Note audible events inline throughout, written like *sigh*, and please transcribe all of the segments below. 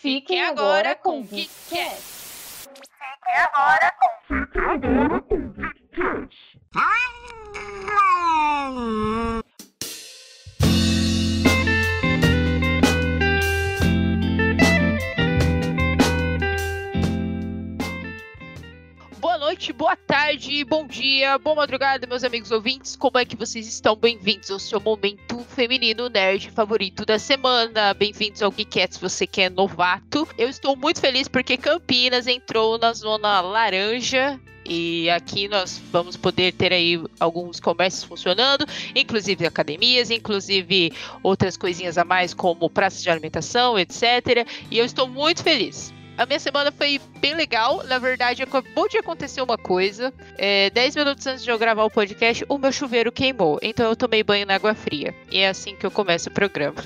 Fiquem agora com o Geekcast. Fiquem agora com o Geekcast. Boa noite, boa tarde, bom dia, boa madrugada, meus amigos ouvintes. Como é que vocês estão? Bem-vindos ao seu momento feminino nerd favorito da semana. Bem-vindos ao Geekette se você que é novato. Eu estou muito feliz porque Campinas entrou na zona laranja e aqui nós vamos poder ter aí alguns comércios funcionando, inclusive academias, inclusive outras coisinhas a mais, como praças de alimentação, etc. E eu estou muito feliz. A minha semana foi bem legal. Na verdade, acabou de acontecer uma coisa. É, 10 minutos antes de eu gravar o podcast, o meu chuveiro queimou. Então eu tomei banho na água fria. E é assim que eu começo o programa.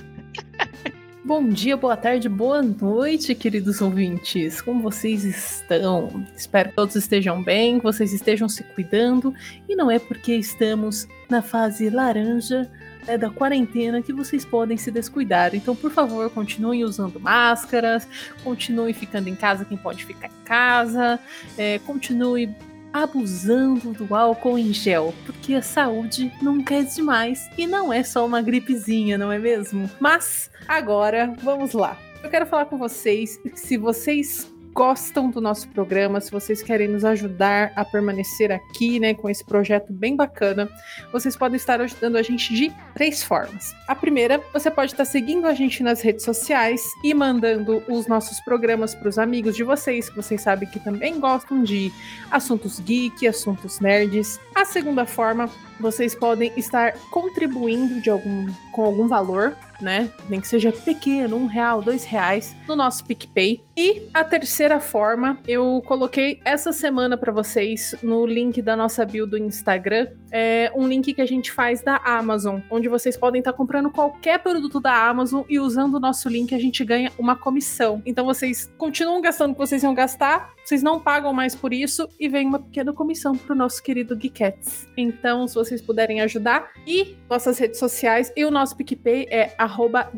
*laughs* Bom dia, boa tarde, boa noite, queridos ouvintes. Como vocês estão? Espero que todos estejam bem, que vocês estejam se cuidando. E não é porque estamos na fase laranja né, da quarentena que vocês podem se descuidar. Então, por favor, continuem usando máscaras, continuem ficando em casa quem pode ficar em casa, é, continue abusando do álcool em gel, porque a saúde nunca é demais e não é só uma gripezinha, não é mesmo? Mas agora, vamos lá. Eu quero falar com vocês, se vocês gostam do nosso programa, se vocês querem nos ajudar a permanecer aqui, né, com esse projeto bem bacana, vocês podem estar ajudando a gente de três formas. A primeira, você pode estar seguindo a gente nas redes sociais e mandando os nossos programas para os amigos de vocês, que vocês sabem que também gostam de assuntos geek, assuntos nerds. A segunda forma, vocês podem estar contribuindo de algum, com algum valor né? Nem que seja pequeno, um real, dois reais, no nosso PicPay. E a terceira forma, eu coloquei essa semana para vocês no link da nossa bio do Instagram, é um link que a gente faz da Amazon, onde vocês podem estar tá comprando qualquer produto da Amazon e usando o nosso link a gente ganha uma comissão. Então vocês continuam gastando o que vocês iam gastar, vocês não pagam mais por isso e vem uma pequena comissão pro nosso querido Geekettes. Então, se vocês puderem ajudar, e nossas redes sociais e o nosso PicPay é arroba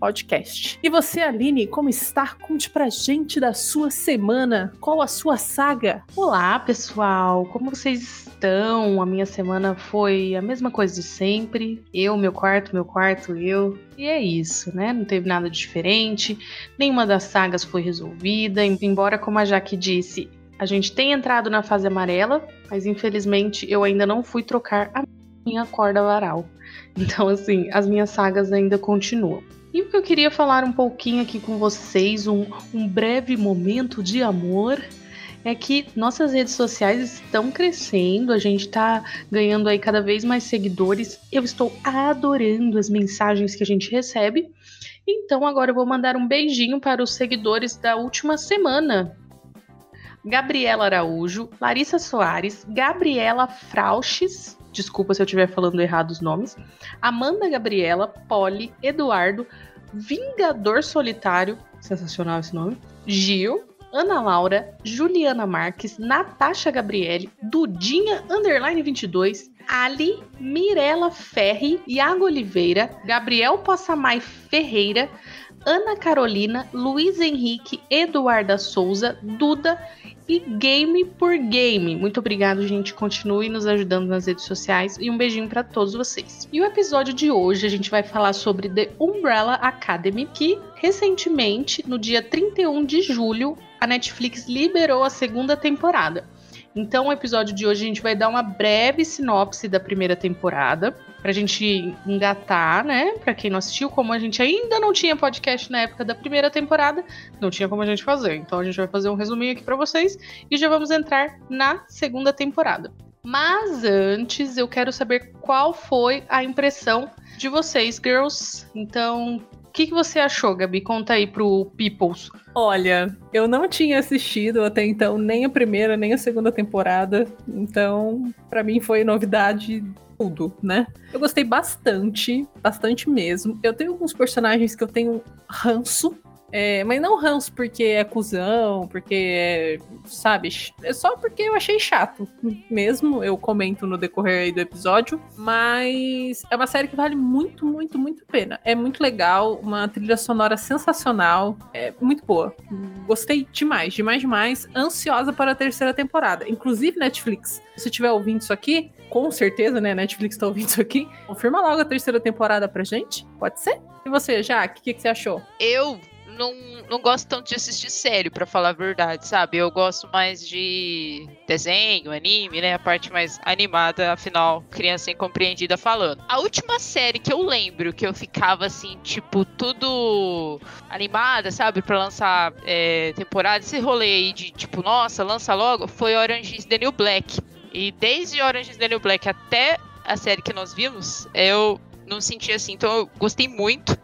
podcast. E você, Aline, como está? Conte pra gente da sua semana. Qual a sua saga? Olá, pessoal. Como vocês estão? A minha semana foi a mesma coisa de sempre. Eu, meu quarto, meu quarto, eu. E é isso, né? Não teve nada diferente. Nenhuma das sagas foi resolvida. Embora, como a Jaque disse, a gente tenha entrado na fase amarela, mas infelizmente eu ainda não fui trocar a minha corda varal. Então, assim, as minhas sagas ainda continuam. E o que eu queria falar um pouquinho aqui com vocês, um, um breve momento de amor, é que nossas redes sociais estão crescendo, a gente está ganhando aí cada vez mais seguidores. Eu estou adorando as mensagens que a gente recebe. Então agora eu vou mandar um beijinho para os seguidores da última semana. Gabriela Araújo, Larissa Soares, Gabriela Frauches, desculpa se eu estiver falando errado os nomes, Amanda Gabriela, Polly, Eduardo, Vingador Solitário, sensacional esse nome, Gil, Ana Laura, Juliana Marques, Natasha Gabriele, Dudinha Underline 22, Ali, Mirela Ferri, Iago Oliveira, Gabriel Passamai Ferreira, Ana Carolina, Luiz Henrique, Eduarda Souza, Duda e Game por Game. Muito obrigado, gente. Continue nos ajudando nas redes sociais e um beijinho para todos vocês. E o episódio de hoje a gente vai falar sobre The Umbrella Academy, que recentemente, no dia 31 de julho, a Netflix liberou a segunda temporada. Então, o episódio de hoje a gente vai dar uma breve sinopse da primeira temporada, pra gente engatar, né? Pra quem não assistiu, como a gente ainda não tinha podcast na época da primeira temporada, não tinha como a gente fazer. Então, a gente vai fazer um resuminho aqui para vocês e já vamos entrar na segunda temporada. Mas antes, eu quero saber qual foi a impressão de vocês, girls. Então, o que, que você achou, Gabi? Conta aí pro Peoples. Olha, eu não tinha assistido até então nem a primeira nem a segunda temporada, então para mim foi novidade tudo, né? Eu gostei bastante, bastante mesmo. Eu tenho alguns personagens que eu tenho ranço, É, mas não ranço porque é cuzão, porque é, sabe, é só porque eu achei chato mesmo. Eu comento no decorrer do episódio, mas é uma série que vale muito, muito, muito a pena. É muito legal, uma trilha sonora sensacional, é muito boa. Gostei demais, demais, demais. Ansiosa para a terceira temporada. Inclusive, Netflix, se você estiver ouvindo isso aqui, com certeza, né? Netflix tá ouvindo isso aqui. Confirma logo a terceira temporada pra gente. Pode ser? E você, Jaque, o que, que você achou? Eu não, não gosto tanto de assistir série, pra falar a verdade, sabe? Eu gosto mais de desenho, anime, né? A parte mais animada, afinal, criança incompreendida falando. A última série que eu lembro que eu ficava assim, tipo, tudo animada, sabe? Pra lançar é, temporada, esse rolê aí de tipo, nossa, lança logo, foi Orange is the New Black. E desde Orange is the New Black até a série que nós vimos, eu não senti assim. Então eu gostei muito.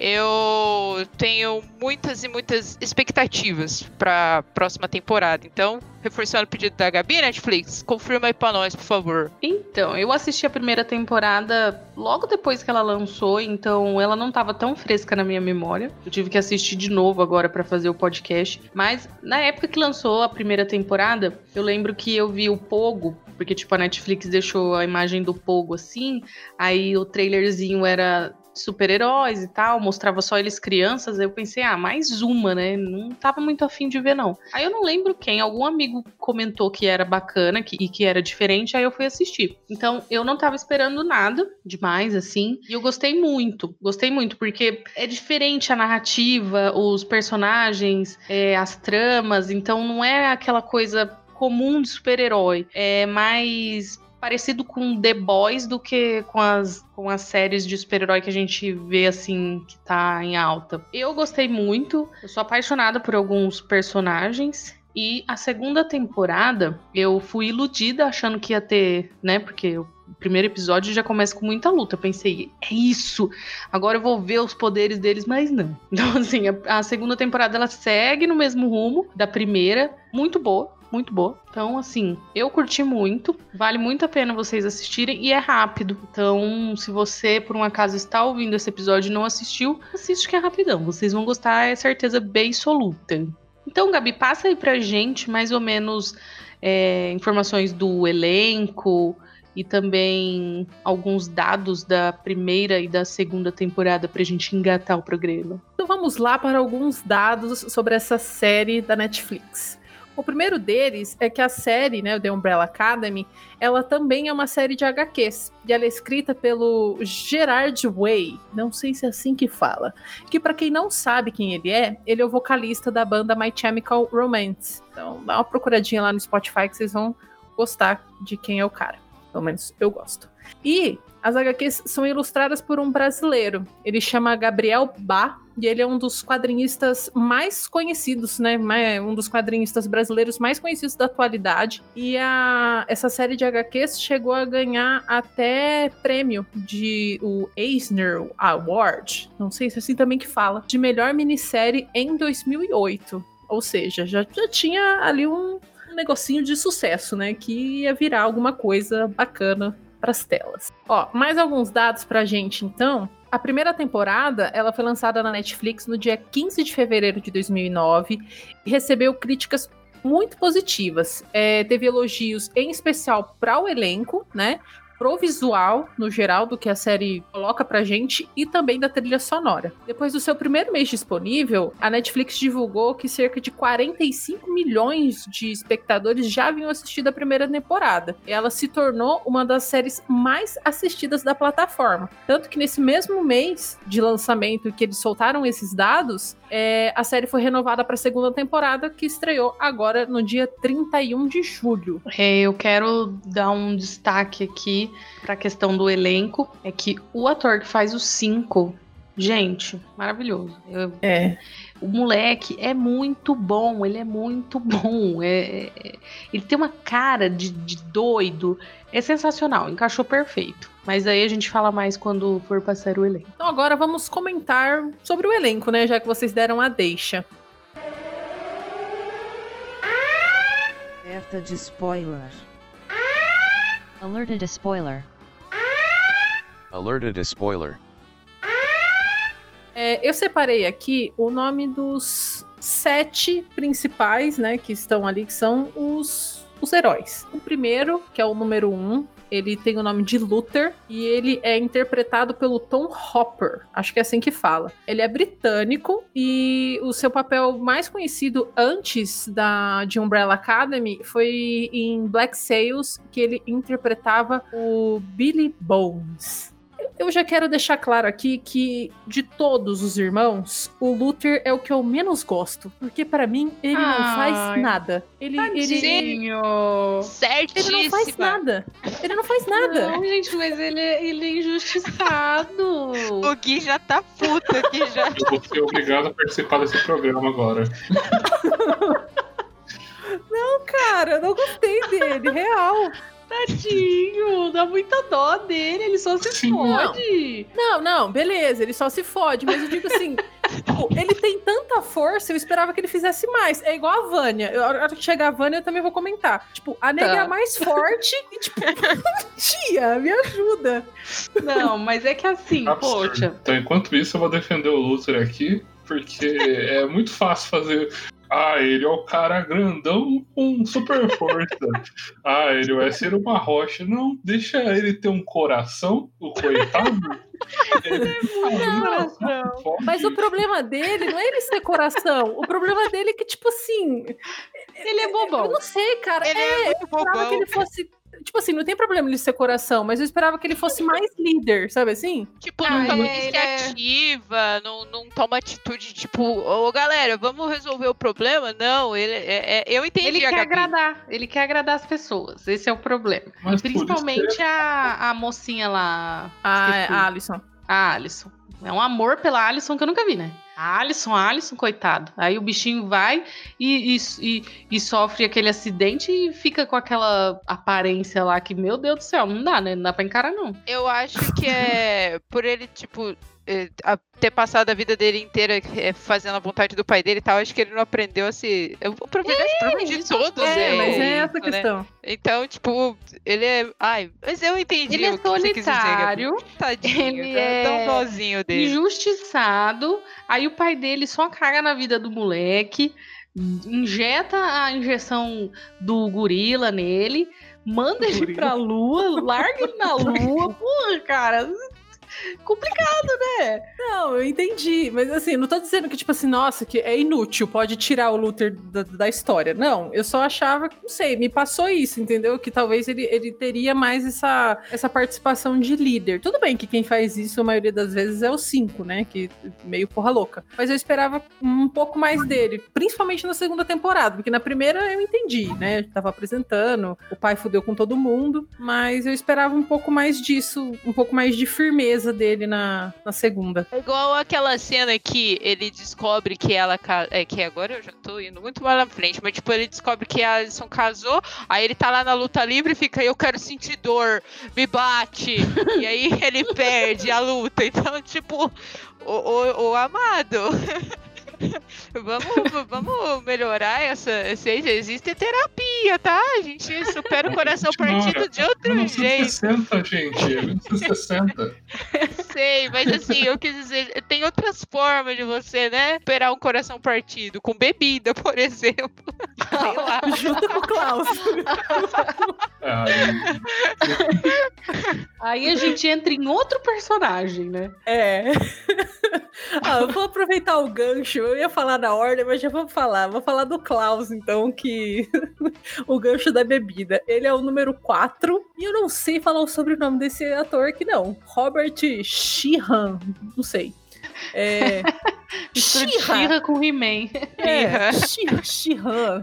Eu tenho muitas e muitas expectativas para próxima temporada. Então, reforçando o pedido da Gabi, Netflix, confirma aí pra nós, por favor. Então, eu assisti a primeira temporada logo depois que ela lançou, então ela não tava tão fresca na minha memória. Eu tive que assistir de novo agora para fazer o podcast. Mas na época que lançou a primeira temporada, eu lembro que eu vi o Pogo, porque tipo a Netflix deixou a imagem do Pogo assim, aí o trailerzinho era super-heróis e tal, mostrava só eles crianças, aí eu pensei, ah, mais uma, né? Não tava muito afim de ver, não. Aí eu não lembro quem, algum amigo comentou que era bacana que, e que era diferente, aí eu fui assistir. Então, eu não tava esperando nada demais, assim, e eu gostei muito, gostei muito, porque é diferente a narrativa, os personagens, é, as tramas, então não é aquela coisa comum de super-herói, é mais parecido com The Boys do que com as, com as séries de super-herói que a gente vê assim, que tá em alta. Eu gostei muito, eu sou apaixonada por alguns personagens. E a segunda temporada, eu fui iludida achando que ia ter, né? Porque o primeiro episódio já começa com muita luta. Eu pensei, é isso! Agora eu vou ver os poderes deles, mas não. *laughs* Então, assim, a, a segunda temporada ela segue no mesmo rumo da primeira, muito boa muito boa. Então, assim, eu curti muito. Vale muito a pena vocês assistirem e é rápido. Então, se você, por um acaso, está ouvindo esse episódio e não assistiu, assiste que é rapidão. Vocês vão gostar, é certeza absoluta. Então, Gabi, passa aí pra gente mais ou menos é, informações do elenco e também alguns dados da primeira e da segunda temporada pra gente engatar o programa. Então vamos lá para alguns dados sobre essa série da Netflix. O primeiro deles é que a série, né, The Umbrella Academy, ela também é uma série de HQs. E ela é escrita pelo Gerard Way, não sei se é assim que fala. Que para quem não sabe quem ele é, ele é o vocalista da banda My Chemical Romance. Então dá uma procuradinha lá no Spotify que vocês vão gostar de quem é o cara. Pelo menos eu gosto. E as HQs são ilustradas por um brasileiro. Ele chama Gabriel Bá e ele é um dos quadrinistas mais conhecidos, né? Um dos quadrinistas brasileiros mais conhecidos da atualidade. E a, essa série de HQs chegou a ganhar até prêmio de o Eisner Award, não sei se é assim também que fala, de melhor minissérie em 2008. Ou seja, já, já tinha ali um, negocinho de sucesso, né? Que ia virar alguma coisa bacana para as telas. Ó, mais alguns dados pra gente então. A primeira temporada, ela foi lançada na Netflix no dia 15 de fevereiro de 2009 e recebeu críticas muito positivas. É, teve elogios em especial para o elenco, né? Pro visual, no geral, do que a série coloca pra gente e também da trilha sonora. Depois do seu primeiro mês disponível, a Netflix divulgou que cerca de 45 milhões de espectadores já haviam assistido a primeira temporada. Ela se tornou uma das séries mais assistidas da plataforma. Tanto que nesse mesmo mês de lançamento que eles soltaram esses dados, é, a série foi renovada para a segunda temporada, que estreou agora no dia 31 de julho. Eu quero dar um destaque aqui para a questão do elenco é que o ator que faz o 5, gente, maravilhoso. Eu, é. O moleque é muito bom, ele é muito *laughs* bom. É, é, ele tem uma cara de, de doido. É sensacional, encaixou perfeito. Mas aí a gente fala mais quando for passar o elenco. Então agora vamos comentar sobre o elenco, né? Já que vocês deram a deixa. Alerta de spoiler. Alerted a spoiler. Alerted a spoiler. É, eu separei aqui o nome dos sete principais, né, que estão ali, que são os, os heróis. O primeiro, que é o número um, ele tem o nome de Luther e ele é interpretado pelo Tom Hopper. Acho que é assim que fala. Ele é britânico e o seu papel mais conhecido antes da de Umbrella Academy foi em Black Sails, que ele interpretava o Billy Bones. Eu já quero deixar claro aqui que de todos os irmãos, o Luther é o que eu menos gosto, porque para mim ele não faz nada. Ele, ele, Tadinho. Certíssima. ele não faz nada. Ele não faz nada. Não, gente, mas ele, é- ele é injustiçado. *laughs* O Gui já tá puto aqui já. Eu vou ser obrigado a participar desse programa agora. *laughs* Cara, eu não gostei dele, real. Tadinho, dá muita dó dele, ele só se Sim. fode. Não, não, beleza, ele só se fode, mas eu digo assim, tipo, ele tem tanta força, eu esperava que ele fizesse mais. É igual a Vânia. Eu- A hora que chegar a Vânia, eu também vou comentar. Tipo, a nega Tá. é a mais forte e, tipo, *laughs* tia, me ajuda. Não, mas é que assim, Absurdo. poxa. Então, enquanto isso, eu vou defender o Luther aqui, porque é muito fácil fazer. Ah, ele é o cara grandão com super força. *laughs* Ah, ele vai ser uma rocha. Não, deixa ele ter um coração, o coitado. Ele- Ah, Coração. fode. Mas o problema dele não é ele ser coração. O problema dele é que, tipo assim, Ele é eu bobão. não sei, cara. Ele é, é muito eu esperava bobão. que ele fosse. Tipo assim, não tem problema ele ser coração, mas eu esperava que ele fosse mais líder, sabe assim? Tipo, Ah, não toma é- iniciativa, não, não toma atitude, tipo, ô galera, vamos resolver o problema? Não, ele é, é- eu entendi Ele a quer Gabi. agradar, ele quer agradar as pessoas. Esse é o problema. Mas que Principalmente a, a mocinha lá. Ah, é, esqueci. a Alisson. A Alison. É um amor pela Alison que eu nunca vi, né? A Alison, a Alison, coitado. Aí o bichinho vai e, e, e, sofre aquele acidente e fica com aquela aparência lá que, meu Deus do céu, não dá, né? Não dá pra encarar, não. Eu acho que é *laughs* por ele, tipo, é, ter passado a vida dele inteira é, fazendo a vontade do pai dele e tal, acho que ele não aprendeu a se. O problema, o problema de todos É, é, mas é isso, essa a né? questão. Então, tipo, ele é. Ai, mas eu entendi. Ele é solitário, Tadinho, ele é nozinho dele. injustiçado. Aí o pai dele só caga na vida do moleque, injeta a injeção do gorila nele, manda ele Gorila. pra lua, larga ele na *laughs* lua. Porra, cara. Complicado, né? Não, eu entendi. Mas assim, não tô dizendo que, tipo assim, nossa, que é inútil, pode tirar o Luther da, da história. Não, eu só achava, não sei, me passou isso, entendeu? Que talvez ele, ele teria mais essa, essa participação de líder. Tudo bem que quem faz isso, a maioria das vezes, é o 5, né? Que meio porra louca. Mas eu esperava um pouco mais dele, principalmente na segunda temporada, porque na primeira eu entendi, né? Tava apresentando, o pai fudeu com todo mundo, mas eu esperava um pouco mais disso, um pouco mais de firmeza dele na, na segunda. É igual aquela cena que ele descobre que ela. É que agora eu já tô indo muito mais na frente, mas tipo, ele descobre que a Alison casou, aí ele tá lá na luta livre e fica, eu quero sentir dor, me bate. e aí ele perde a luta. Então, tipo, o, o, o amado. *laughs* *laughs* vamos, vamos melhorar essa. essa- Existe terapia, tá? A gente supera o coração partido de outro jeito. 1960, gente. É 1960. *laughs* Sei, mas assim, eu quis dizer, tem outras formas de você, né? Esperar um coração partido, com bebida, por exemplo. *laughs* Sei lá. Junto com o Klaus. Aí a gente entra em outro personagem, né? É. ah, eu vou aproveitar o gancho. Eu ia falar da ordem, mas já vou falar. Vou falar do Klaus, então, que *laughs* o gancho da bebida. Ele é o número 4. E eu não sei falar o sobrenome desse ator aqui, não. Robert Sheehan. Não sei. É. *laughs* Shira com He-Man. É, Sheehan,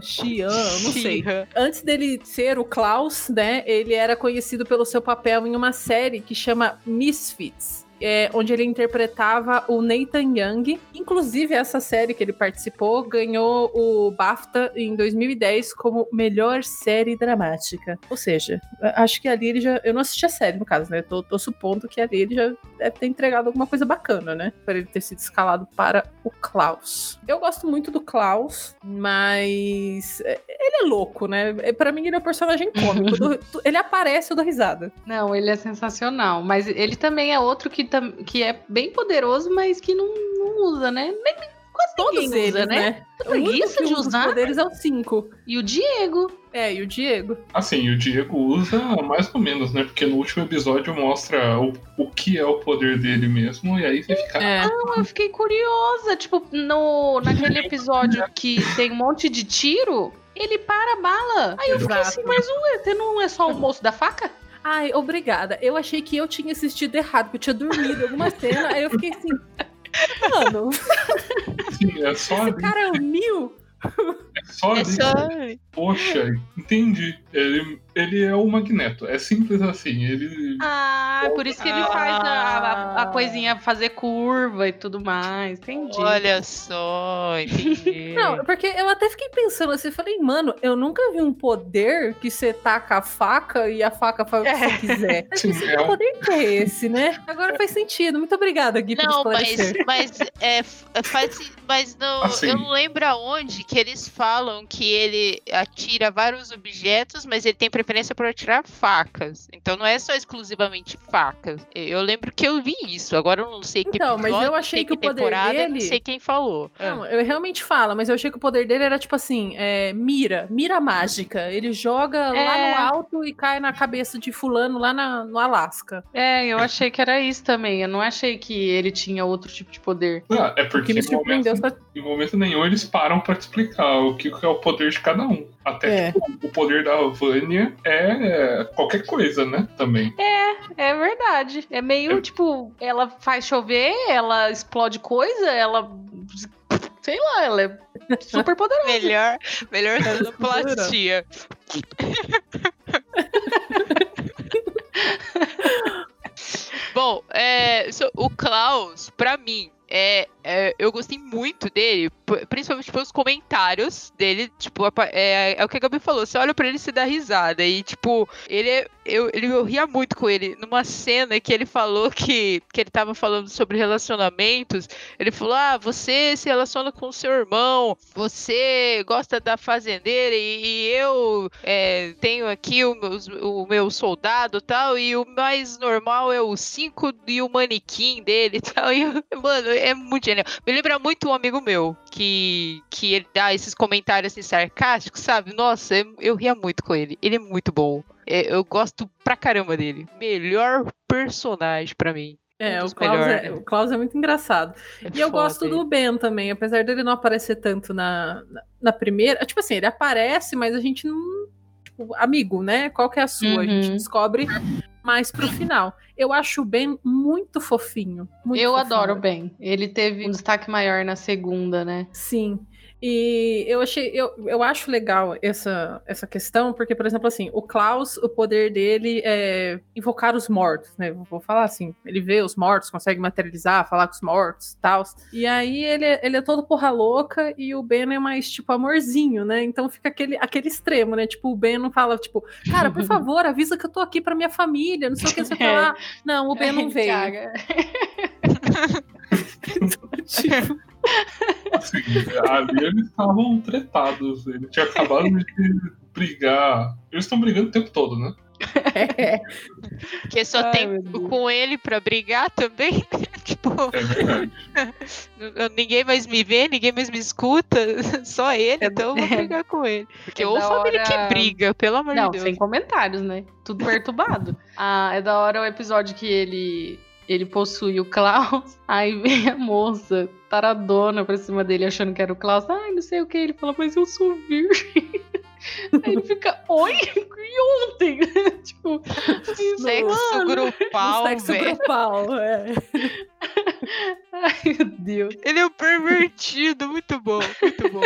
não sei. Antes dele ser o Klaus, né, ele era conhecido pelo seu papel em uma série que chama Misfits. É, onde ele interpretava o Nathan Young. Inclusive, essa série que ele participou ganhou o BAFTA em 2010 como melhor série dramática. Ou seja, acho que ali ele já. Eu não assisti a série, no caso, né? Tô, tô supondo que ali ele já deve ter entregado alguma coisa bacana, né? Para ele ter sido escalado para o Klaus. Eu gosto muito do Klaus, mas é, Ele é louco, né? É, Pra mim, ele é um personagem cômico. *laughs* Eu ele aparece, eu dou risada. Não, ele é sensacional. Mas ele também é outro que, tam- que é bem poderoso, mas que não, não usa, né? Nem, quase Todos ninguém eles, usa, né? né? O Preguiça de usa os usar. poderes é o 5. E o Diego. É, e o Diego. Assim, o Diego usa mais ou menos, né? Porque no último episódio mostra o, o que é o poder dele mesmo, e aí você fica. É. Eu fiquei curiosa. Tipo, no, naquele episódio *laughs* que tem um monte de tiro, ele para a bala. Aí eu fiquei assim, mas ué, você não é só o moço da faca? Ai, obrigada. Eu achei que eu tinha assistido errado, que eu tinha dormido em alguma cena. aí eu fiquei assim. Mano, Assim, é só esse ali, cara é o Neil? é só É só. Poxa, entendi. Ele, ele é o Magneto. É simples assim. Ele. Ah, por isso que ele faz a, a, a coisinha fazer curva e tudo mais. Entendi. Olha só, entendi. *laughs* Não, porque eu até fiquei pensando assim, falei, mano, eu nunca vi um poder que você taca a faca e a faca faz o que É. você quiser. *laughs* Acho Sim, que é que poder que é esse, né? Agora faz sentido. Muito obrigada, Gui, por Não, mas, esclarecer. mas é, f- faz, mas não, Assim. eu não lembro aonde que eles falam que ele atira vários objetos, mas ele tem preferência por atirar facas. Então não é só exclusivamente facas. Eu lembro que eu vi isso. Agora eu não sei que Então, mas eu achei sei que o poder eu não dele- sei quem falou. Não, eu realmente falo, mas eu achei que o poder dele era tipo assim, é, mira, mira mágica. Ele joga lá É. no alto e cai na cabeça de fulano lá na- no Alasca. É, eu achei que era isso também. Eu não achei que ele tinha outro tipo de poder. Ah, é porque que me em momento, em momento nenhum eles param pra te explicar o que, que é o poder de cada um. Até É. tipo, o poder da Vânia é qualquer coisa, né? Também. É verdade. É meio É. tipo, ela faz chover, ela explode coisa, ela. Sei lá, ela é super poderosa. Melhor, melhor sonoplastia. *laughs* Bom, é, so- o Klaus, pra mim, é, é, eu gostei muito dele, principalmente pelos comentários dele, tipo, é, é o que a Gabi falou, você olha pra ele e se dá risada, e tipo, ele, é- eu, ele, eu ria muito com ele, numa cena que ele falou que, que ele tava falando sobre relacionamentos, ele falou, ah, você se relaciona com o seu irmão, você gosta da fazendeira, e, e eu é, tenho aqui o meu, o meu soldado tal, e o mais normal é o 5 e o manequim dele e *laughs* tal, e, mano, é muito Me lembra muito um amigo meu, que, que ele dá esses comentários assim, sarcásticos, sabe? Nossa, eu, eu ria muito com ele, ele é muito bom. É, eu gosto pra caramba dele. Melhor personagem pra mim. É, Um o Klaus, é, o Klaus é muito engraçado. É E eu gosto do Ben também, apesar dele não aparecer tanto na, na, na primeira. Tipo assim, ele aparece, mas a gente não. Tipo, amigo, né? Qual que é a sua? A gente Uhum. descobre mais pro final. Eu acho o Ben muito fofinho. muito eu fofinho. adoro o Ben. Ele teve um destaque maior na segunda, né? Sim. E eu achei, eu, eu acho legal essa, essa questão, porque, por exemplo, assim, o Klaus, o poder dele é invocar os mortos, né? Vou falar assim, ele vê os mortos, consegue materializar, falar com os mortos e tal. E aí ele, é- ele é todo porra louca e o Ben é mais, tipo, amorzinho, né? Então fica aquele, aquele extremo, né? Tipo, o Ben não fala, tipo, cara, por *laughs* favor, avisa que eu tô aqui pra minha família, não sei o que você *laughs* É. falar. Não, o Ben não *laughs* veio. Thiago. Tipo, Assim, ali eles estavam tretados. Ele tinha acabado de brigar. Eles estão brigando o tempo todo, né? é. Que só Ai, tem com ele pra brigar também. *laughs* tipo, É verdade. ninguém mais me vê, ninguém mais me escuta, *laughs* só ele, É- então eu vou é- *laughs* brigar com ele. Porque é ou família hora- que briga, pelo amor Não, de Deus. sem comentários, né? Tudo perturbado. ah, é da hora o episódio que ele ele possui o Klaus, *laughs* aí vem a moça taradona pra cima dele achando que era o Klaus. Ai, não sei o que. Ele fala, mas eu sou virgem. *laughs* Aí ele fica, oi? E ontem? *laughs* tipo, Sexo Mano, grupal, sexo velho. grupal, é. ai meu Deus. Ele é um pervertido, muito bom, muito bom.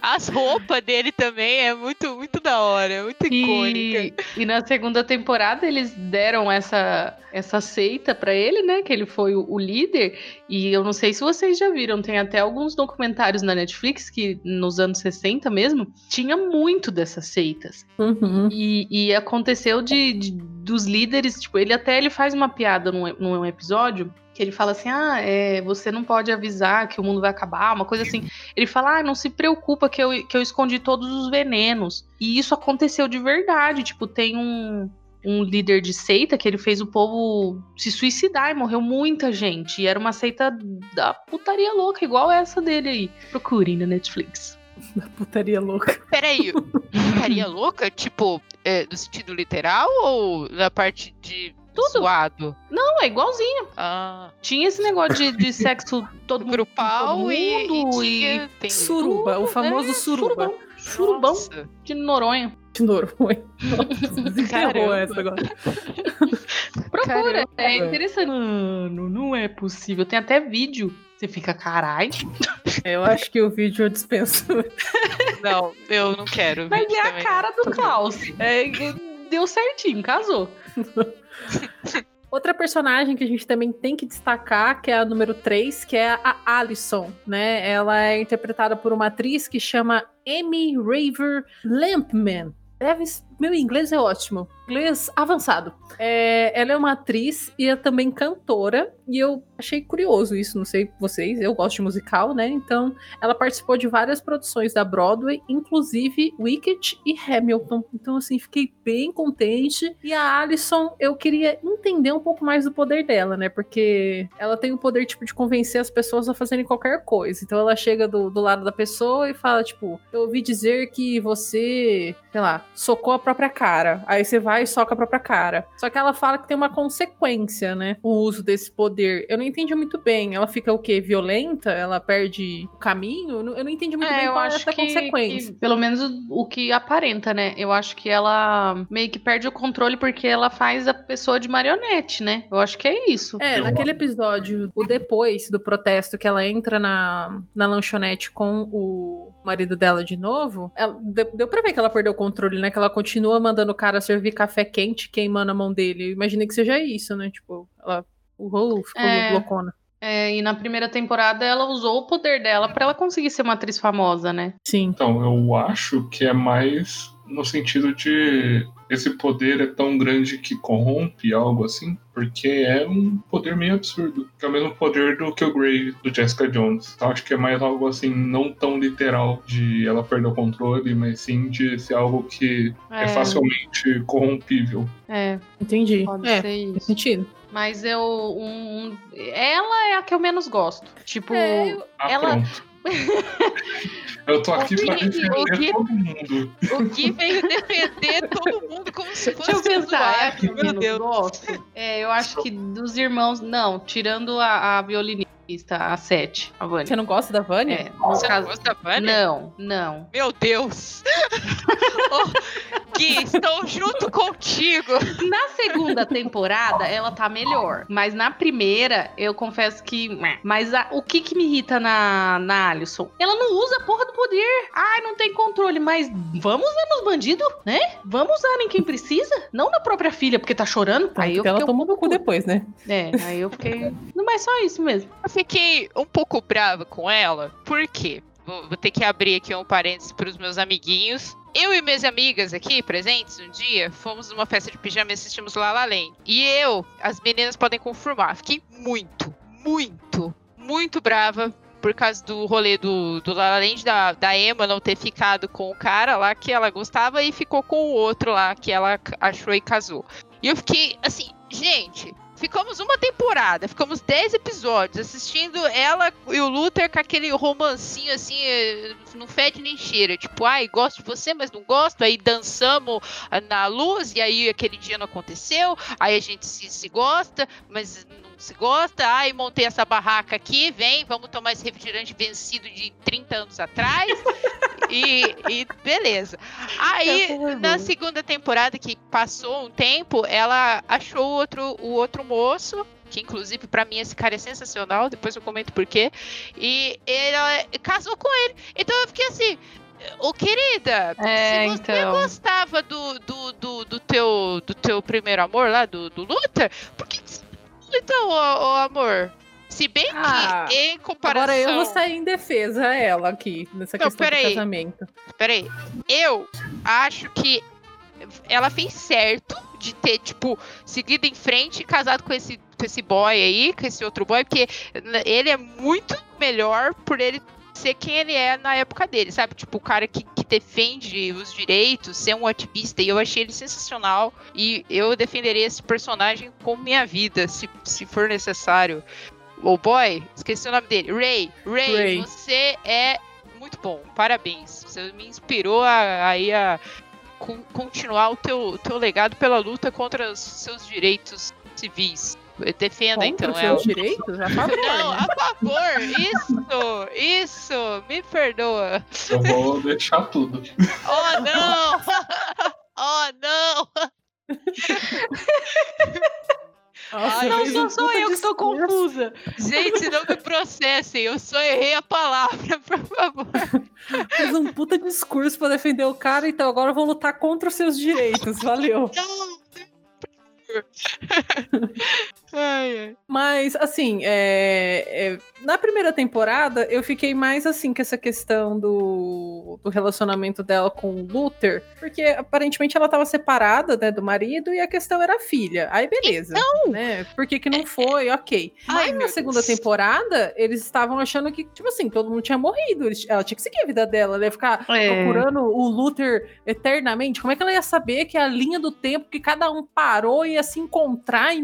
As roupas dele também é muito, muito da hora, é muito icônica. E, e na segunda temporada eles deram essa, essa seita pra ele, né? Que ele foi o, o líder. E eu não sei se vocês já viram, tem até alguns documentários na Netflix que nos anos 60 mesmo tinha muito dessas seitas. Uhum. E, e aconteceu de, de- dos líderes, tipo, ele até ele faz uma piada num, num episódio que ele fala assim: ah, é, você não pode avisar que o mundo vai acabar, uma coisa assim. Ele fala: ah, não se preocupa que eu, que eu escondi todos os venenos. E isso aconteceu de verdade. Tipo, tem um, um líder de seita que ele fez o povo se suicidar e morreu muita gente. E era uma seita da putaria louca, igual essa dele aí. Procurem na Netflix. *laughs* Putaria louca. Peraí, putaria louca? Tipo, é, no sentido literal ou na parte de Tudo. zoado? Não, é igualzinho. Ah, Tinha esse negócio de, de sexo todo mundo. grupal todo e, mundo e, e tinha- tem- Suruba, o famoso É, suruba. Surubão Nossa. de Noronha. De Noronha. Nossa, desenterrou essa agora. *laughs* Procura, Caramba. é interessante. Mano, não é possível. Tem até vídeo. Você fica, caralho. Eu acho que o vídeo eu dispenso. Não, eu não quero. Mas é a também. cara do caos. É, deu certinho, casou. *laughs* Outra personagem que a gente também tem que destacar, que é a número 3, que é a Alison, né? Ela é interpretada por uma atriz que chama Amy Raver Lampman. Deve... Meu inglês é ótimo. Inglês avançado. É, ela é uma atriz e é também cantora. E eu achei curioso isso, não sei vocês. Eu gosto de musical, né? Então, ela participou de várias produções da Broadway, inclusive Wicked e Hamilton. Então, assim, fiquei bem contente. E a Alison, eu queria entender um pouco mais do poder dela, né? Porque ela tem o poder, tipo, de convencer as pessoas a fazerem qualquer coisa. Então, ela chega do, do lado da pessoa e fala, tipo, eu ouvi dizer que você, sei lá, socou a própria cara. Aí você vai e soca a própria cara. Só que ela fala que tem uma consequência, né? O uso desse poder. Eu não entendi muito bem. Ela fica o quê? Violenta? Ela perde o caminho? Eu não, entendi muito bem É, eu qual é acho essa que, consequência. que pelo menos o, o que aparenta, né? Eu acho que ela meio que perde o controle porque ela faz a pessoa de marionete, né? Eu acho que é isso. É, Eu naquele episódio, o depois do protesto, que ela entra na, na lanchonete com o marido dela de novo, ela- deu, deu pra ver que ela perdeu o controle, né? Que ela continua mandando o cara servir café quente, queimando a mão dele. Eu imaginei que seja isso, né? Tipo, ela uh, ficou É. loucona. É, e na primeira temporada ela usou o poder dela pra ela conseguir ser uma atriz famosa, né? Sim. Então, eu acho que é mais no sentido de esse poder é tão grande que corrompe algo assim, porque é um poder meio absurdo. Que é o mesmo poder do que o Grey do Jessica Jones. Então acho que é mais algo assim, não tão literal de ela perder o controle, mas sim de ser algo que é, facilmente corrompível. É, Entendi. pode é, ser faz isso. sentido. Mas eu. um- um- ela é a que eu menos gosto. Tipo, É, eu- Ah, Ela- pronto. Eu tô aqui o defender Gui- todo mundo. O Gui veio defender *laughs* todo mundo como se fosse Deixa eu pensar, é que meu Deus. É, eu acho que dos irmãos. Não, tirando a, a violinista, a Sete, a Vânia. Você não gosta da Vânia? É, no Você não caso. gosta da Vânia? Não, não. Meu Deus! oh, *laughs* Gui, estou junto contigo! Na segunda temporada, ela tá melhor. Mas na primeira, eu confesso que. Mas a- o que que me irrita na, na Alison? Ela não usa a porra do poder. Ai, não tem controle. Mas vamos usar nos bandidos, né? Vamos usar em quem precisa. Não na própria filha, porque tá chorando. aí eu ela fiquei. um tomou no cu pouco- depois, né? É, aí eu fiquei. Não, mas só isso mesmo. Eu fiquei um pouco brava com ela, por quê? Vou, vou ter que abrir aqui um parênteses para os meus amiguinhos. Eu e minhas amigas aqui presentes um dia fomos numa festa de pijama e assistimos La La Land. E eu, as meninas podem confirmar, fiquei muito, muito, muito brava por causa do rolê do, do La La Land, da, da Emma não ter ficado com o cara lá que ela gostava e ficou com o outro lá que ela achou e casou. E eu fiquei assim, gente, ficamos uma temporada, ficamos 10 episódios assistindo ela e o Luther com aquele romancinho assim, eh, não fede nem cheira. Tipo, ai, gosto de você, mas não gosto. Aí dançamos ah, na luz, e aí aquele dia não aconteceu. Aí a gente se, se gosta, mas não se gosta. Ai, montei essa barraca aqui, vem, vamos tomar esse refrigerante vencido de 30 anos atrás. *laughs* e, e beleza. Aí, na segunda temporada, que passou um tempo, ela achou o outro, o outro moço. Que inclusive, pra mim, esse cara é sensacional. Depois eu comento por quê. E ela casou com ele. Então eu fiquei assim. Ô, querida, É, se você então. gostava do, do, do, do teu, do teu primeiro amor lá, do, do Luther, por que, que. Então, ô, ô, amor, se bem que Ah, em comparação... Agora eu vou sair em defesa a ela aqui, nessa Não, questão do peraí. casamento. Peraí, eu acho que ela fez certo de ter, tipo, seguido em frente e casado com esse, com esse boy aí, com esse outro boy, porque ele é muito melhor por ele ser quem ele é na época dele, sabe? Tipo, o cara que, que defende os direitos, ser um ativista. E eu achei ele sensacional. E eu defenderia esse personagem com minha vida, se, se for necessário. O boy, esqueci o nome dele. Ray. Ray, Ray. você é muito bom. Parabéns. Você me inspirou a, a, con- continuar o teu, teu legado pela luta contra os seus direitos civis. Defenda Contra então os ela. seus direitos? A favor, Não, né? a favor, isso, isso, me perdoa. Eu vou deixar tudo. Oh não! *laughs* Oh não! Nossa, Ai, Não sou só eu que estou confusa. Gente, não me processem, eu só errei a palavra, *laughs* por favor. Fez um puta discurso pra defender o cara, então agora eu vou lutar contra os seus direitos. Valeu. Não, favor. *laughs* Ai, ai. Mas, assim, é, é, na primeira temporada, eu fiquei mais assim com essa questão do, do relacionamento dela com o Luther, porque aparentemente ela tava separada né, do marido e a questão era a filha. Aí, beleza. né? Por que, que não foi? Ok. Ai, Mas na segunda Deus. temporada, eles estavam achando que, tipo assim, todo mundo tinha morrido. Eles- ela tinha que seguir a vida dela. Ela ia ficar É. procurando o Luther eternamente. Como é que ela ia saber que a linha do tempo que cada um parou ia se encontrar em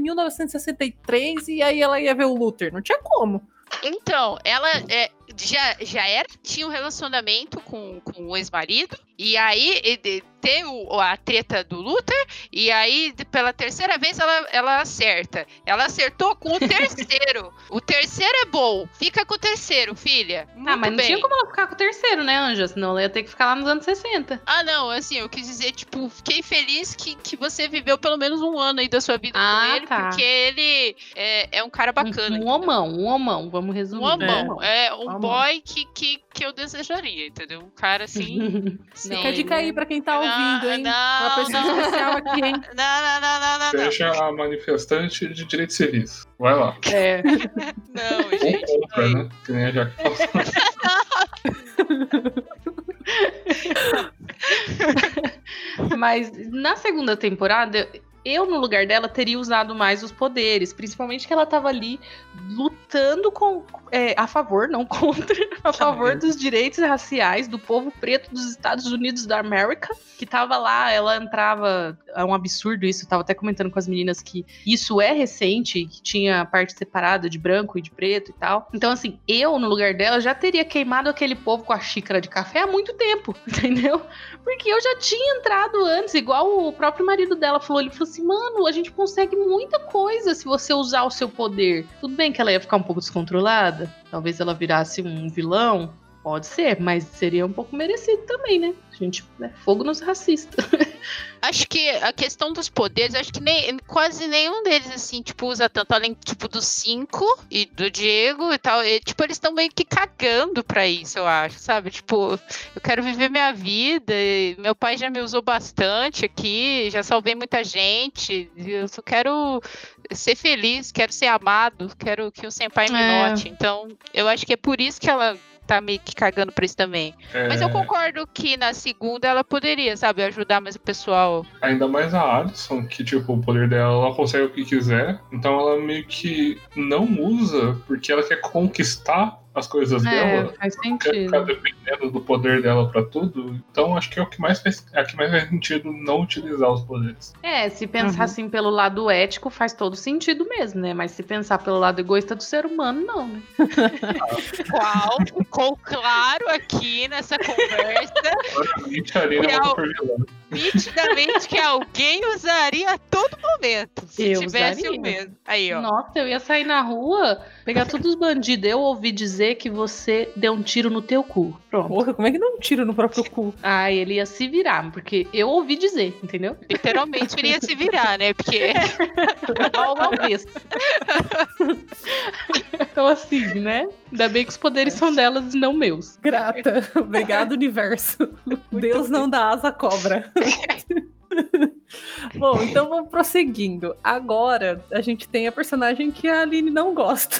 1963 e aí ela ia ver o Luther? Não tinha como. Então, ela é, já, já era, tinha um relacionamento com, com o ex-marido, e aí tem o, a treta do Luther, e aí pela terceira vez ela, ela acerta. Ela acertou com o terceiro. *laughs* o terceiro é bom, fica com o terceiro, filha. Muito Ah, mas não bem. tinha como ela ficar com o terceiro, né, Anja? Senão ela ia ter que ficar lá nos anos 60. Ah, não, assim, eu quis dizer, tipo, fiquei feliz que, que você viveu pelo menos um ano aí da sua vida Ah, com ele, tá. porque ele é, é um cara bacana. Um, um homão, um homão, vamos resumir. Um amão. É, um Amão. Boy que, que, que eu desejaria, entendeu? Um cara assim. sim. *laughs* Fica a dica aí pra quem tá ouvindo, hein? Uma Não, pessoa não, especial aqui, hein? *laughs* não, não, não, não, não. Seja a manifestante de direitos civis. Vai lá. É. *laughs* Não, Ou gente. contra, aí. né? Que nem a falou. Mas na segunda temporada, eu, no lugar dela, teria usado mais os poderes. Principalmente que ela tava ali lutando com, é, a favor, não *laughs* contra, a favor dos direitos raciais do povo preto dos Estados Unidos da América. Que tava lá, ela entrava. É um absurdo isso. Eu tava até comentando com as meninas que isso é recente, que tinha a parte separada de branco e de preto e tal. Então, assim, eu, no lugar dela, já teria queimado aquele povo com a xícara de café há muito tempo, *laughs* entendeu? Porque eu já tinha entrado antes, igual o próprio marido dela falou. Ele falou assim: mano, a gente consegue muita coisa se você usar o seu poder. Tudo bem que ela ia ficar um pouco descontrolada, talvez ela virasse um vilão. Pode ser, mas seria um pouco merecido também, né? A gente, né, fogo nos racistas. *laughs* Acho que a questão dos poderes, acho que nem, quase nenhum deles, assim, tipo, usa tanto além, tipo, dos cinco e do Diego e tal. E, tipo, eles estão meio que cagando pra isso, eu acho, sabe? Tipo, eu quero viver minha vida. e meu pai já me usou bastante aqui, já salvei muita gente. Eu só quero ser feliz, quero ser amado, quero que o senpai me É. note. Então, eu acho que é por isso que ela tá meio que cagando pra isso também. Mas eu É, concordo que na segunda ela poderia, sabe, ajudar mais o pessoal. Ainda mais a Alison, que, tipo, o poder dela, ela consegue o que quiser. Então ela meio que não usa porque ela quer conquistar as coisas É, dela. faz quer ficar sentido. dependendo do poder dela pra tudo. Então acho que é o que mais faz, é o que mais faz sentido não utilizar os poderes. É, se pensar Uhum. assim pelo lado ético, faz todo sentido mesmo, né? Mas se pensar pelo lado egoísta do ser humano, não, né? *laughs* Qual ficou claro aqui nessa conversa, Claramente a Arena é uma nitidamente que alguém usaria a todo momento. Se Eu tivesse usaria. o mesmo. Aí, ó. Nossa, eu ia sair na rua, pegar todos os bandidos. Eu ouvi dizer que você deu um tiro no teu cu. Pronto. Porra, como é que dá um tiro no próprio cu? Ah, ele ia se virar, porque eu ouvi dizer, entendeu? Literalmente ele ia se virar, né? Porque Igual *laughs* uma vez. *laughs* então, assim, né? Ainda bem que os poderes são delas e não meus. Grata. *laughs* Obrigado, universo. Deus não dá asa à cobra. Bom, então vamos prosseguindo. Agora a gente tem a personagem que a Aline não gosta,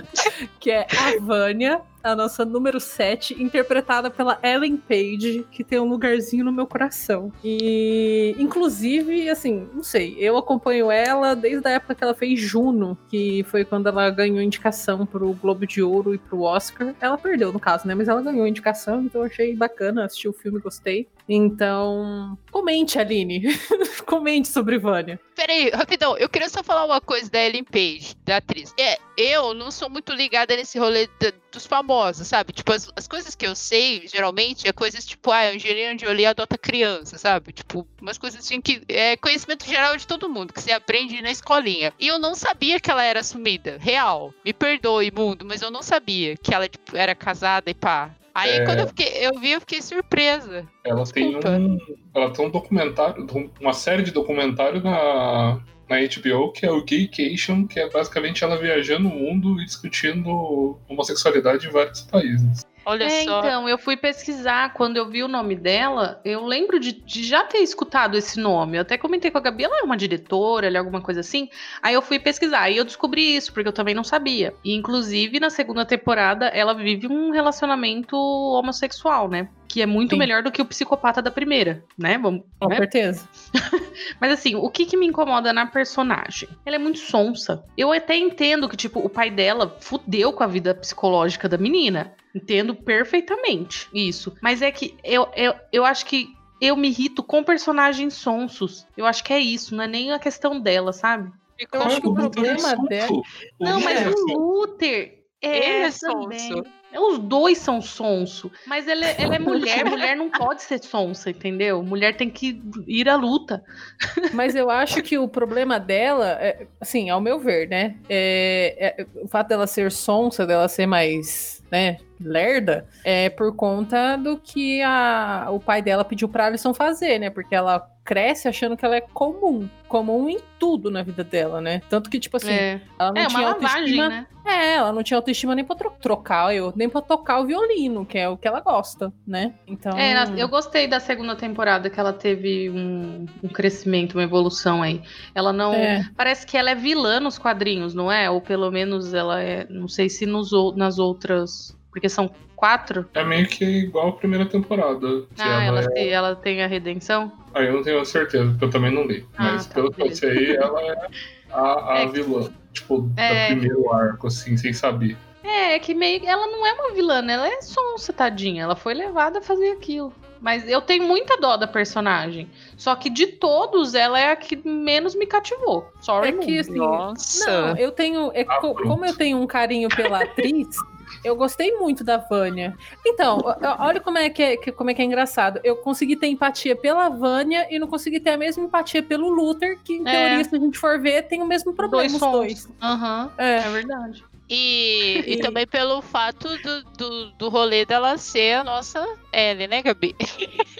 *laughs* que é a Vânia, a nossa número 7, interpretada pela Ellen Page, que tem um lugarzinho no meu coração. E, inclusive, assim, não sei, eu acompanho ela desde a época que ela fez Juno, que foi quando ela ganhou indicação pro Globo de Ouro e pro Oscar. Ela perdeu, no caso, né? Mas ela ganhou indicação, então achei bacana, assisti o filme, gostei. Então, comente, Aline. *laughs* *laughs* comente sobre Vânia. Peraí, rapidão, eu queria só falar uma coisa da Ellen Page, da atriz. É, eu não sou muito ligada nesse rolê da- dos famosos, sabe? Tipo, as, as coisas que eu sei, geralmente, é coisas tipo, ah, Angelina Jolie adota criança, sabe? Tipo, umas coisas assim que é conhecimento geral de todo mundo, que você aprende na escolinha. E eu não sabia que ela era assumida, real. Me perdoe, mundo, mas eu não sabia que ela, tipo, era casada e pá. Aí É. quando eu, fiquei, eu vi, eu fiquei surpresa. Ela tem Desculpa. um. Ela tem um documentário, uma série de documentário na, na HBO que é o Gaycation, que é basicamente ela viajando o mundo e discutindo homossexualidade em vários países. Olha É, só. então, eu fui pesquisar, quando eu vi o nome dela, eu lembro de, de já ter escutado esse nome. Eu até comentei com a Gabi, ela é uma diretora, ela é alguma coisa assim. Aí eu fui pesquisar e eu descobri isso, porque eu também não sabia. E, inclusive, na segunda temporada, ela vive um relacionamento homossexual, né? Que é muito Sim. melhor do que o psicopata da primeira, né? Vamos, Com né? certeza. *laughs* Mas assim, o que, que me incomoda na personagem? Ela é muito sonsa. Eu até entendo que, tipo, o pai dela fudeu com a vida psicológica da menina. Entendo perfeitamente isso. Mas é que eu, eu, eu acho que eu me irrito com personagens sonsos. Eu acho que é isso, não é nem a questão dela, sabe? Eu acho que o problema dela. Não, mas é o Luther é, Ele é também. sonso. É, Os dois são sonso. Mas ela, é- ela é *laughs* mulher, mulher não pode ser sonsa, entendeu? Mulher tem que ir à luta. *laughs* Mas eu acho que o problema dela, é, assim, ao meu ver, né? É, é- o fato dela ser sonsa, dela ser mais, né, lerda, é por conta do que a, o pai dela pediu pra Alison fazer, né? Porque ela cresce achando que ela é comum. Comum em tudo na vida dela, né? Tanto que, tipo assim, é, ela não é uma tinha lavagem, autoestima. né? É, ela não tinha autoestima nem pra tro- trocar, eu, nem pra tocar o violino, que é o que ela gosta, né? Então. É, eu gostei da segunda temporada que ela teve um, um crescimento, uma evolução aí. Ela não. É. Parece que ela é vilã nos quadrinhos, não é? Ou pelo menos ela é. Não sei se nos, nas outras. Porque são quatro. É meio que igual a primeira temporada. Ah, ela ela, é... tem, ela tem a redenção? Aí eu não tenho certeza, porque eu também não li. Ah, Mas tá, pelo que eu sei, ela é a, a É. vilã. Tipo, É. do primeiro arco, assim, sem saber. É, é que meio. Ela não é uma vilã, né? Ela é sonsa, tadinha. Ela foi levada a fazer aquilo. Mas eu tenho muita dó da personagem. Só que de todos, ela é a que menos me cativou. Sorry, É que, assim, Nossa. Não, eu tenho. é Ah, co- pronto. como eu tenho um carinho pela atriz, *laughs* eu gostei muito da Vânia. Então, olha como é que é, como é que é engraçado. Eu consegui ter empatia pela Vânia e não consegui ter a mesma empatia pelo Luther, que em É. teoria, se a gente for ver, tem o mesmo problema, os sons. dois. Aham, É. é verdade. E, e também pelo fato do, do, do rolê dela ser a nossa Ellie, né, Gabi?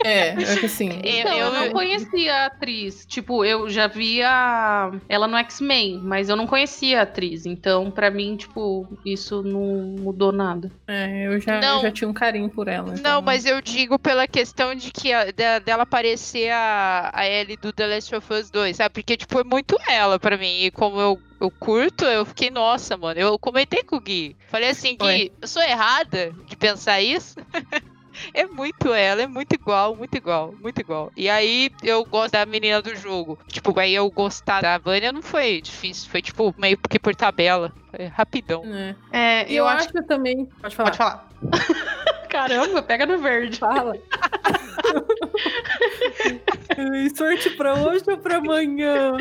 É, é que. Então, *laughs* eu, eu- não conhecia a atriz. Tipo, eu já via ela no X-Men, mas eu não conhecia a atriz. Então, pra mim, tipo, isso não mudou nada. É, eu já, Não. eu já tinha um carinho por ela. Não, então- mas eu digo pela questão de que a- de- dela parecer a, a Ellie do The Last of Us 2, sabe? Porque, tipo, é muito ela pra mim. E como eu, eu curto, eu fiquei, nossa, mano. Eu comentei com o Gui. Falei assim que Oi. eu sou errada de pensar isso. *laughs* É muito ela, é muito igual, muito igual, muito igual. E aí eu gosto da menina do jogo. Tipo, aí eu gostar da Vânia não foi difícil, foi tipo meio que por tabela. Foi rapidão. É. É, E eu, acho que também. Pode falar. Pode falar. *laughs* Caramba, pega no verde. Fala. *laughs* Sorte pra hoje ou pra amanhã?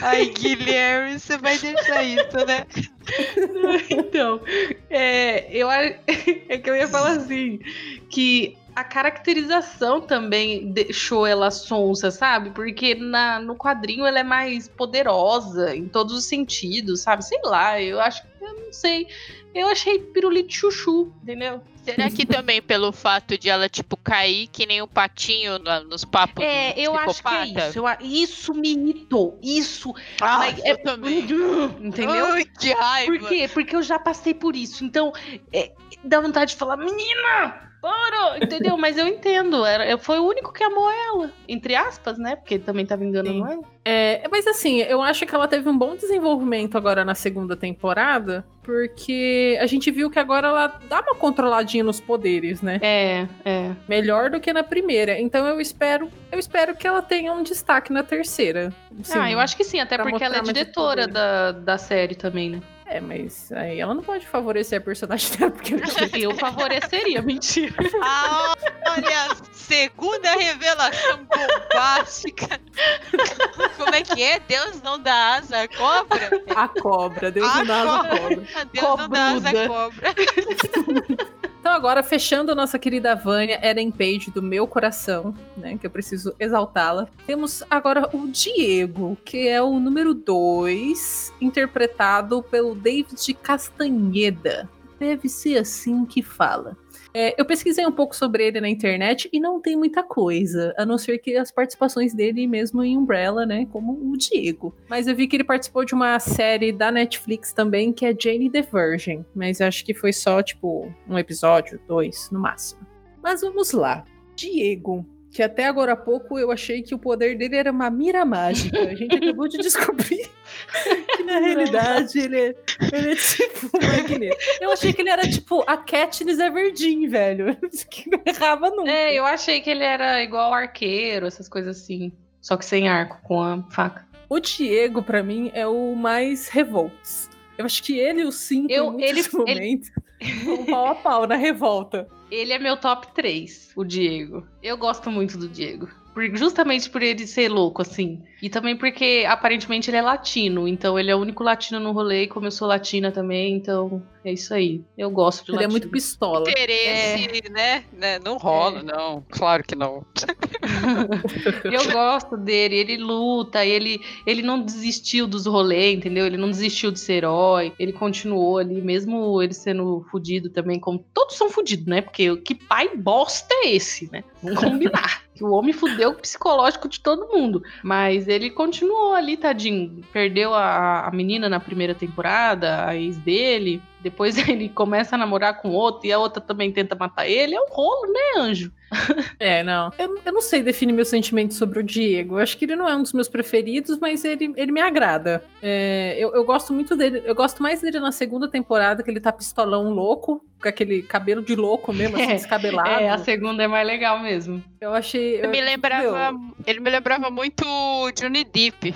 Ai, Guilherme, você vai deixar isso, né? Então, é, eu, *laughs* é que eu ia falar assim, que a caracterização também deixou ela sonsa, sabe? Porque na, no quadrinho ela é mais poderosa em todos os sentidos, sabe? Sei lá, eu acho que eu não sei. Eu achei pirulito chuchu, entendeu? Será que também pelo fato de ela, tipo, cair que nem um patinho na- nos papos É, eu acho que é isso. Eu isso me irritou. Isso. Ah, Mas eu é- também. *laughs* Entendeu? Ai, que raiva. Por quê? Porque eu já passei por isso. Então, é, dá vontade de falar, menina! Parou, entendeu? Mas eu entendo. Era, foi o único que amou ela. Entre aspas, né? Porque ele também tava enganando Sim. ela. É, mas assim, eu acho que ela teve um bom desenvolvimento agora na segunda temporada, porque a gente viu que agora ela dá uma controladinha nos poderes, né? É, é. Melhor do que na primeira. Então eu espero, eu espero que ela tenha um destaque na terceira. Sim. ah, eu acho que sim, até porque ela é diretora da, da série também, né? É, mas aí ela não pode favorecer a personagem *laughs* dela, porque Eu favoreceria, mentira. *laughs* Ah, olha, segunda revelação bombástica. Como é que é? Deus não dá asa à cobra? a cobra, Deus A não dá asa à cobra. Deus não dá asa à Cobruda. cobra. Então, agora, fechando a nossa querida Vânia, Eren Page do meu coração, né? Que eu preciso exaltá-la. Temos agora o Diego, que é o número 2, interpretado pelo David Castanheda. Deve ser assim que fala. É, eu pesquisei um pouco sobre ele na internet e não tem muita coisa, a não ser que as participações dele mesmo em Umbrella, né? Como o Diego. Mas eu vi que ele participou de uma série da Netflix também, que é Jane the Virgin. Mas acho que foi só, tipo, um episódio, dois, no máximo. Mas vamos lá. Diego. Que até agora há pouco eu achei que o poder dele era uma mira mágica. A gente acabou de descobrir *laughs* que na realidade ele é, ele é tipo magneto. Eu achei que ele era tipo a Katniss Everdeen, velho. *laughs* Que não errava nunca. É, eu achei que ele era igual arqueiro, essas coisas assim. Só que sem arco, com a faca. O Diego, pra mim, é o mais revolts. Eu acho que ele e o Cinco, Eu- em ele- momentos, vão pau a pau na revolta. *laughs* Ele é meu top 3, o Diego. Eu gosto muito do Diego. Por- justamente por ele ser louco, assim. E também porque, aparentemente, ele é latino. Então, ele é o único latino no rolê. E como eu sou latina também, então é isso aí. Eu gosto de Ele é latino. muito pistola. Interesse, né? né? Não rola, É. não. Claro que não. *laughs* Eu gosto dele, ele luta, ele, ele não desistiu dos rolês, entendeu? Ele não desistiu de ser herói, ele continuou ali, mesmo ele sendo fudido também, como todos são fudidos, né? Porque que pai bosta é esse, né? Vamos combinar. *laughs* Que o homem fudeu o psicológico de todo mundo. Mas ele continuou ali, tadinho. Perdeu a, a menina na primeira temporada, a ex dele. Depois *laughs* ele começa a namorar com outra e a outra também tenta matar ele. É um rolo, né, anjo? *laughs* É, não. Eu, eu não sei definir meus sentimentos sobre o Diego. Eu acho que ele não é um dos meus preferidos, mas ele, ele me agrada. É, eu, eu gosto muito dele. Eu gosto mais dele na segunda temporada, que ele tá pistolão louco, com aquele cabelo de louco mesmo, assim, *laughs* É, descabelado. É, a segunda é mais legal mesmo. Eu achei. Ele eu- me lembrava. meu, Ele me lembrava muito Johnny Depp.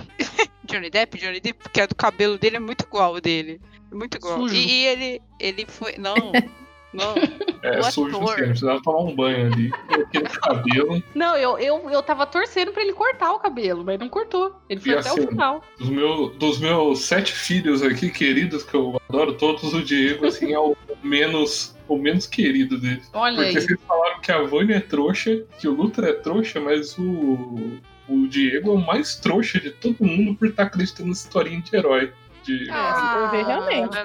Johnny Depp, Johnny Depp, porque o cabelo dele é muito igual ao dele. Muito igual. Sujo. E, ele, ele foi. Não. *laughs* Não. É O sujo ator. assim, precisava tomar um banho ali. Aquele cabelo. Não, eu, eu, eu tava torcendo pra ele cortar o cabelo, mas não cortou. Ele foi E até assim, o final. Dos, meu, dos meus sete filhos aqui, queridos, que eu adoro todos, o Diego, assim, é o menos, o menos querido deles. Olha Porque aí. vocês falaram que a Vânia é trouxa, que o Luthor é trouxa, mas o, o Diego é o mais trouxa de todo mundo por estar acreditando nessa historinha de herói. De Ah, eu ver realmente.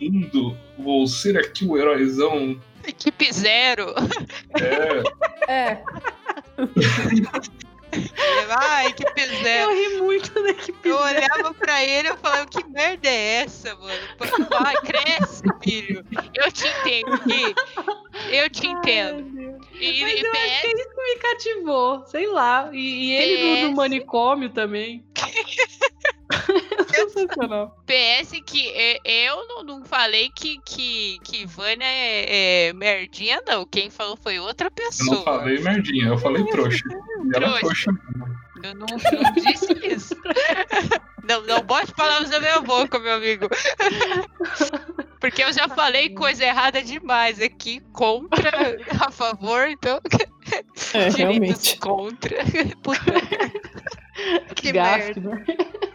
lindo, vou ser aqui o heróizão. Equipe zero. É, É, Ai, equipe Eu zero. ri muito da equipe. Eu olhava pra ele e falava, que merda é essa, mano? Vai, cresce, filho. Eu te entendo, Gui. Eu te entendo. E, Mas e eu que PS, é isso que me cativou, sei lá. E, e ele no, no manicômio também. *laughs* Sensacional. PS que e- eu não, não falei que, que, que Vânia é, é merdinha, não. Quem falou foi outra eu pessoa. não falei merdinha, eu falei trouxa. E ela é Trouxa. Eu não, não disse isso. *laughs* Não, não bote palavras na minha boca, meu amigo. Porque eu já falei coisa errada demais aqui, contra, a favor, então. é realmente. Contra. *laughs* Puta. *laughs* Que gafe, merda. né?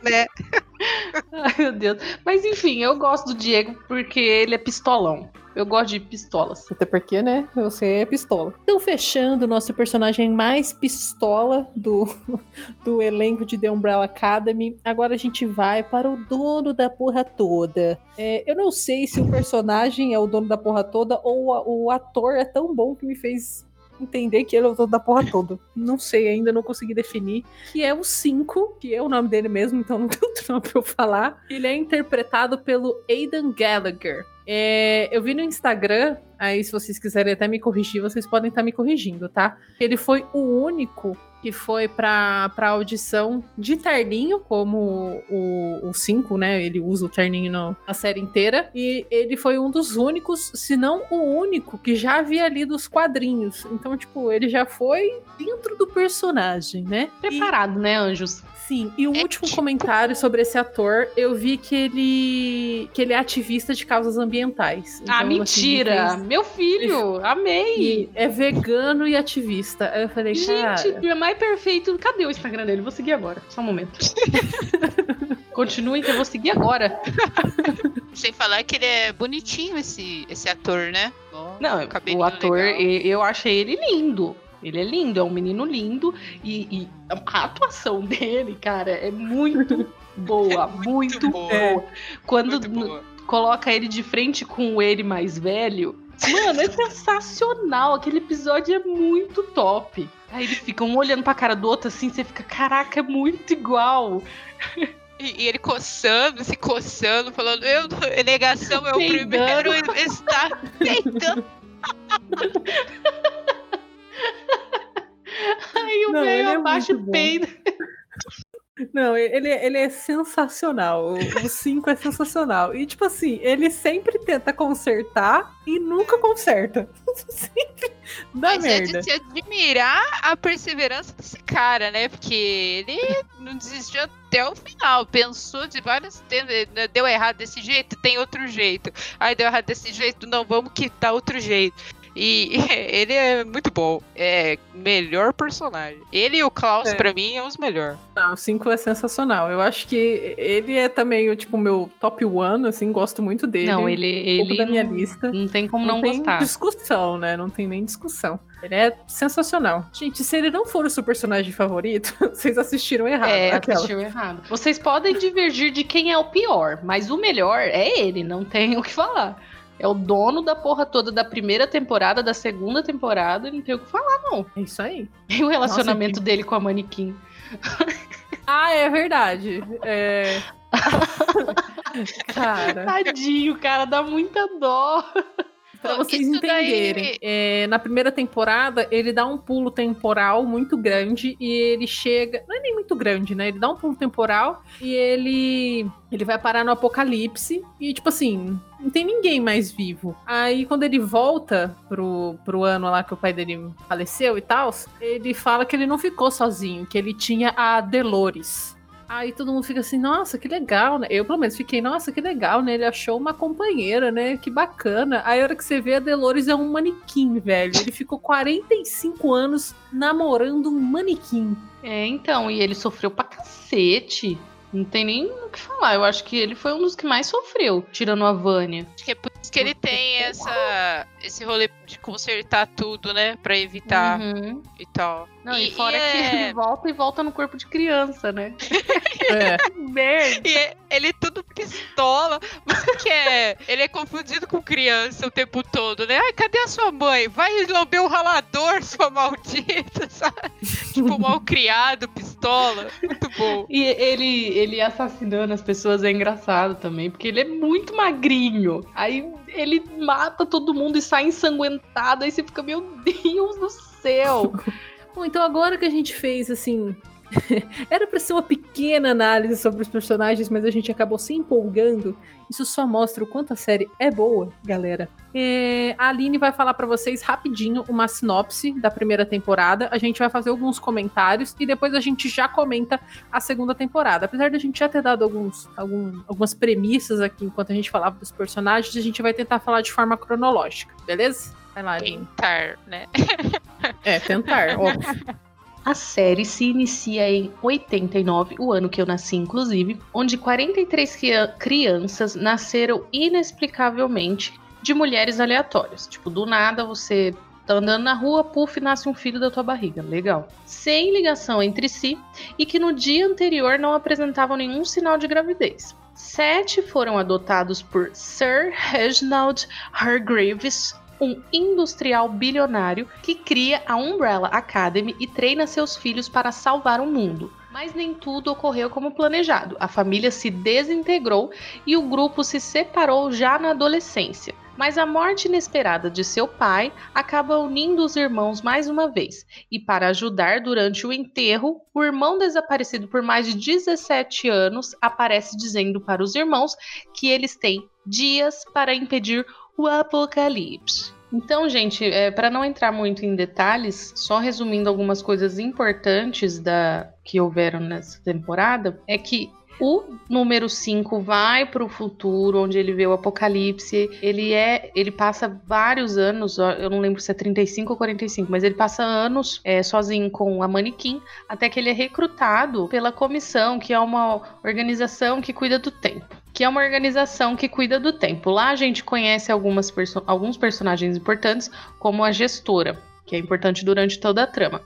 Né? *laughs* Ai, meu Deus. Mas enfim, eu gosto do Diego porque ele é pistolão. Eu gosto de pistolas. Até porque, né? Você é pistola. Então, fechando o nosso personagem mais pistola do, *laughs* do elenco de The Umbrella Academy, agora a gente vai para o dono da porra toda. É, eu não sei se o personagem é o dono da porra toda ou a- o ator é tão bom que me fez entender que ele é o dono da porra *laughs* toda. Não sei, ainda não consegui definir. Que é o 5, que é o nome dele mesmo, então não *laughs* tem outro nome pra eu falar. Ele é interpretado pelo Aidan Gallagher. É, eu vi no Instagram Aí, se vocês quiserem até me corrigir, vocês podem estar me corrigindo, tá? Ele foi o único que foi pra, pra audição de terninho, como o 5, né? Ele usa o terninho na série inteira. E ele foi um dos únicos, se não o único, que já havia lido os quadrinhos. Então, tipo, ele já foi dentro do personagem, né? E- Preparado, né, Anjos? Sim, e um É último tipo- comentário sobre esse ator, eu vi que ele que ele é ativista de causas ambientais. ah, Então, assim, mentira! ele fez- Meu filho, amei! e é vegano e ativista. Aí eu falei, Gente, cara, é mais perfeito. Cadê o Instagram dele? Vou seguir agora. Só um momento. *laughs* Continuem que eu vou seguir agora. Sem falar que ele é bonitinho, esse, esse ator, né? Não, o ator, legal. e- eu achei ele lindo. Ele é lindo, é um menino lindo. E, e a atuação dele, cara, é muito *laughs* boa. muito, boa. boa. Quando Muito boa. coloca ele de frente com o ele mais velho. Mano, é *laughs* sensacional. Aquele episódio é muito top. Aí eles ficam um olhando pra cara do outro assim, você fica, caraca, é muito igual. E, e ele coçando, se coçando, falando, eu, negação é o primeiro a estar peitando. *laughs* *laughs* Aí o velho é abaixa bom. peido. *laughs* não, ele, ele é sensacional. O 5 é sensacional. E, tipo assim, ele sempre tenta consertar e nunca conserta. *laughs* sempre dá Mas é merda. de se admirar a perseverança desse cara, né? Porque ele não desistiu até o final. Pensou de várias. Deu errado desse jeito, tem outro jeito. Aí deu errado desse jeito, não, vamos quitar outro jeito. *laughs* E ele é muito bom. É melhor personagem. Ele e o Klaus, É. pra mim, é os melhores. Não, o 5 é sensacional. Eu acho que ele é também o tipo meu top one, assim, gosto muito dele. Não, ele, um pouco ele da minha não, lista. não tem como não, tem gostar. discussão, né? Não tem nem discussão. Ele é sensacional. Gente, se ele não for o seu personagem favorito, *laughs* vocês assistiram errado. É, aquela. assistiu errado. Vocês podem divergir de quem é o pior, mas o melhor é ele, não tem o que falar. É o dono da porra toda da primeira temporada, da segunda temporada, não tem o que falar, não. É isso aí. E o relacionamento Nossa, dele com a manequim. Ah, é verdade. É... *laughs* Cara, Tadinho, cara, dá muita dó. Pra Pô, vocês isso daí- entenderem, é, na primeira temporada ele dá um pulo temporal muito grande e ele chega, não é nem muito grande, né? Ele dá um pulo temporal e ele ele vai parar no apocalipse e tipo assim, não tem ninguém mais vivo. Aí quando ele volta pro, pro ano lá que o pai dele faleceu e tal, ele fala que ele não ficou sozinho, que ele tinha a Delores. Aí todo mundo fica assim, nossa, que legal, né? Eu, pelo menos, fiquei, nossa, que legal, né? Ele achou uma companheira, né? Que bacana. Aí a hora que você vê, a Delores é um manequim, velho. Ele ficou 45 anos namorando um manequim. É, então, e ele sofreu pra cacete. Não tem nem o que falar. Eu acho que ele foi um dos que mais sofreu, tirando a Vânia. Acho que é por isso que ele tem essa, esse rolê de consertar tudo, né? Pra evitar Uhum. e tal. Não, e, E- fora e que é- ele volta e volta no corpo de criança, né? *laughs* É. *laughs* Merda. E é- ele é tudo pistola. Você que é. Ele é confundido com criança o tempo todo, né? Ai, cadê a sua mãe? Vai lamber o ralador, *laughs* sua maldita, sabe? Tipo, mal criado, pistola. Muito bom. E ele, ele assassinando as pessoas é engraçado também, porque ele é muito magrinho. Aí ele mata todo mundo e sai ensanguentado. Aí você fica, meu Deus do céu. Bom, então agora que a gente fez, assim. *laughs* Era pra ser uma pequena análise sobre os personagens, mas a gente acabou se empolgando. Isso só mostra o quanto a série é boa, galera. É, a Aline vai falar pra vocês rapidinho uma sinopse da primeira temporada. A gente vai fazer alguns comentários e depois a gente já comenta a segunda temporada. Apesar de a gente já ter dado alguns, algum- algumas premissas aqui enquanto a gente falava dos personagens, a gente vai tentar falar de forma cronológica, beleza? Vai lá. Tentar, né? É, tentar, *laughs* óbvio. A série se inicia em 89, o ano que eu nasci, inclusive, onde 43 cria- crianças nasceram inexplicavelmente de mulheres aleatórias. Tipo, do nada você tá andando na rua, puf, nasce um filho da tua barriga. Legal. Sem ligação entre si e que no dia anterior não apresentavam nenhum sinal de gravidez. Sete foram adotados por Sir Reginald Hargreaves, um industrial bilionário que cria a Umbrella Academy e treina seus filhos para salvar o mundo. Mas nem tudo ocorreu como planejado. A família se desintegrou e o grupo se separou já na adolescência. Mas a morte inesperada de seu pai acaba unindo os irmãos mais uma vez. E para ajudar durante o enterro, o irmão desaparecido por mais de 17 anos aparece dizendo para os irmãos que eles têm dias para impedir o apocalipse. Então, gente, é, para não entrar muito em detalhes, só resumindo algumas coisas importantes da que houveram nessa temporada, é que o número 5 vai para o futuro, onde ele vê o apocalipse. Ele é, ele passa vários anos, eu não lembro se é 35 ou 45, mas ele passa anos é, sozinho com a manequim, até que ele é recrutado pela comissão, que é uma organização que cuida do tempo que é uma organização que cuida do tempo. Lá a gente conhece algumas perso alguns personagens importantes, como a gestora, que é importante durante toda a trama.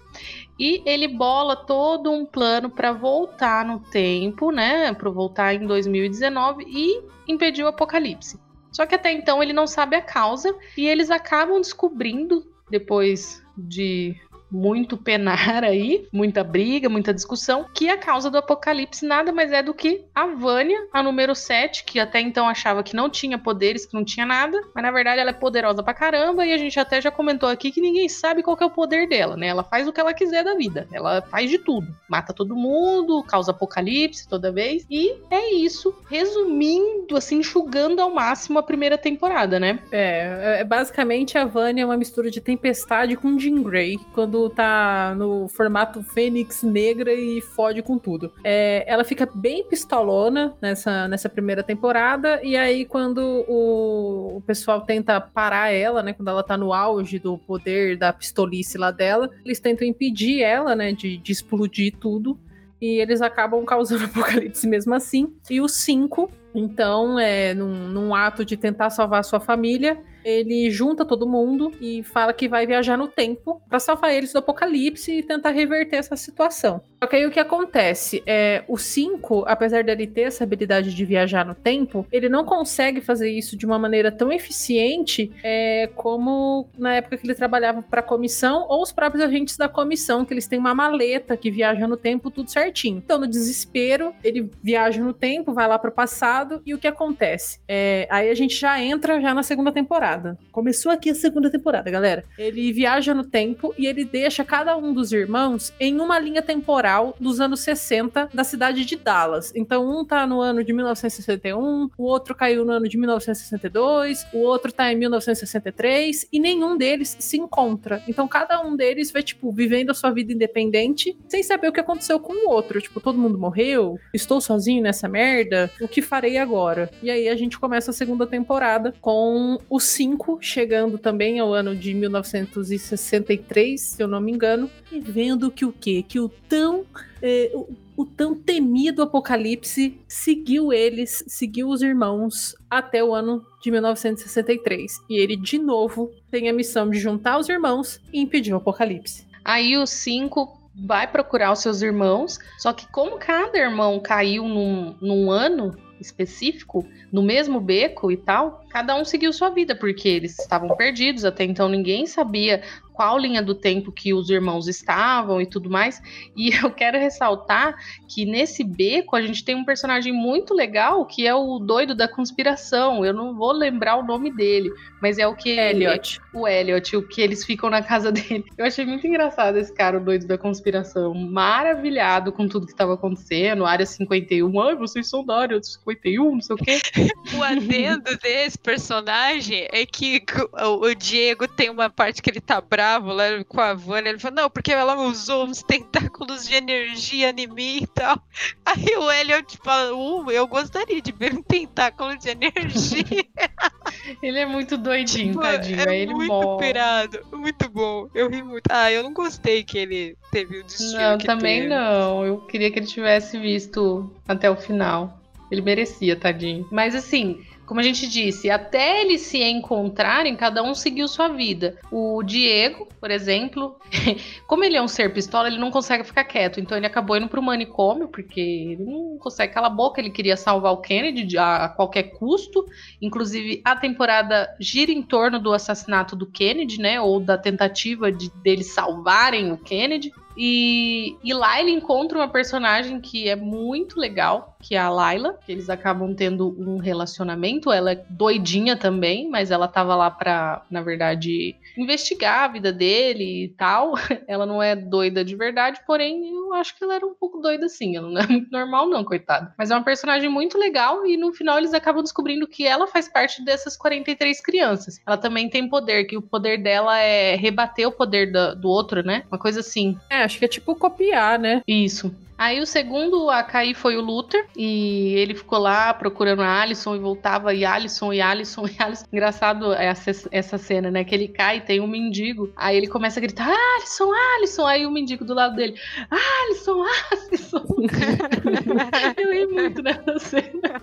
E ele bola todo um plano para voltar no tempo, né? Para voltar em 2019 e impedir o apocalipse. Só que até então ele não sabe a causa e eles acabam descobrindo depois de muito penar aí, muita briga, muita discussão, que a causa do apocalipse nada mais é do que a Vânia, a número 7, que até então achava que não tinha poderes, que não tinha nada, mas na verdade ela é poderosa pra caramba e a gente até já comentou aqui que ninguém sabe qual é o poder dela, né? Ela faz o que ela quiser da vida, ela faz de tudo, mata todo mundo, causa apocalipse toda vez e é isso, resumindo, assim, enxugando ao máximo a primeira temporada, né? É, é basicamente a Vânia é uma mistura de tempestade com Jean Grey, quando tá no formato Fênix Negra e fode com tudo. É, ela fica bem pistolona nessa, nessa primeira temporada, e aí quando o, o pessoal tenta parar ela, né, quando ela tá no auge do poder da pistolice lá dela, eles tentam impedir ela, né, de, de explodir tudo e eles acabam causando *laughs* apocalipse mesmo assim. E os cinco, então, é, num, num ato de tentar salvar sua família, ele junta todo mundo e fala que vai viajar no tempo para salvar eles do apocalipse e tentar reverter essa situação. Só que aí o que acontece é o 5, apesar dele ter essa habilidade de viajar no tempo, ele não consegue fazer isso de uma maneira tão eficiente é, como na época que ele trabalhava para a comissão ou os próprios agentes da comissão, que eles têm uma maleta que viaja no tempo tudo certinho. Então, no desespero, ele viaja no tempo, vai lá para o passado e o que acontece? É, aí a gente já entra já na segunda temporada. Começou aqui a segunda temporada, galera. Ele viaja no tempo e ele deixa cada um dos irmãos em uma linha temporal dos anos 60 da cidade de Dallas. Então, um tá no ano de 1961, o outro caiu no ano de 1962, o outro tá em 1963 e nenhum deles se encontra. Então, cada um deles vai, tipo, vivendo a sua vida independente sem saber o que aconteceu com o outro. Tipo, todo mundo morreu, estou sozinho nessa merda, o que farei agora? E aí a gente começa a segunda temporada com os 5, chegando também ao ano de 1963, se eu não me engano, e vendo que o quê? Que o tão. É, o, o tão temido apocalipse seguiu eles, seguiu os irmãos até o ano de 1963. E ele, de novo, tem a missão de juntar os irmãos e impedir o apocalipse. Aí o 5 vai procurar os seus irmãos, só que como cada irmão caiu num, num ano, específico, no mesmo beco e tal, cada um seguiu sua vida, porque eles estavam perdidos, até então ninguém sabia qual linha do tempo que os irmãos estavam e tudo mais. E *laughs* eu quero ressaltar que nesse beco a gente tem um personagem muito legal que é o doido da conspiração. Eu não vou lembrar o nome dele, mas é o que Elliot. O Elliot, o que eles ficam na casa *laughs* dele. Eu achei muito engraçado esse cara, o doido da conspiração, maravilhado com tudo que estava acontecendo. Área 51, ai, vocês são da área 51, não sei o quê. *laughs* o adendo desse personagem é que o Diego tem uma parte que ele tá bravo bravo lá com a Vânia. Ele falou, não, porque ela usou uns tentáculos de energia em mim e tal. *laughs* Aí o Elliot fala, uh, eu gostaria de ver um tentáculo de energia. *laughs* *laughs* ele é muito doidinho, tipo, tadinho. É ele muito morre. pirado, muito bom. Eu ri muito. Ah, eu não gostei que ele teve o destino Não, que também teve. não. Eu queria que ele tivesse visto até o final. Ele merecia, tadinho. Mas assim, como a gente disse, até eles se encontrarem, cada um seguiu sua vida. O Diego, por exemplo, *laughs* como ele é um ser pistola, ele não consegue ficar quieto. Então ele acabou indo pro manicômio, porque ele não consegue calar a boca. Ele queria salvar o Kennedy a, qualquer custo. Inclusive, a temporada gira em torno do assassinato do Kennedy, né? Ou da tentativa de deles salvarem o Kennedy. E, e lá ele encontra uma personagem que é muito legal, que é a Layla, que eles acabam tendo um relacionamento. Ela é doidinha também, mas ela tava lá pra, na verdade, investigar a vida dele e tal. *laughs* Ela não é doida de verdade, porém eu acho que ela era um pouco doida assim. Ela não é muito normal, não, coitada. Mas é uma personagem muito legal e no final eles acabam descobrindo que ela faz parte dessas 43 crianças. Ela também tem poder, que o poder dela é rebater o poder do, do outro, né? Uma coisa assim. É, acho que é tipo copiar, né? Isso. Aí o segundo a cair foi o Luther, e ele ficou lá procurando a Alison e voltava, e Alison, e Alison, *laughs* e Alison. Engraçado essa, essa cena, né? Que ele cai e tem um mendigo. Aí ele começa a gritar, Alison, Alison. Aí o mendigo do lado dele, Alison, Alison. *laughs* Eu ri muito nessa cena.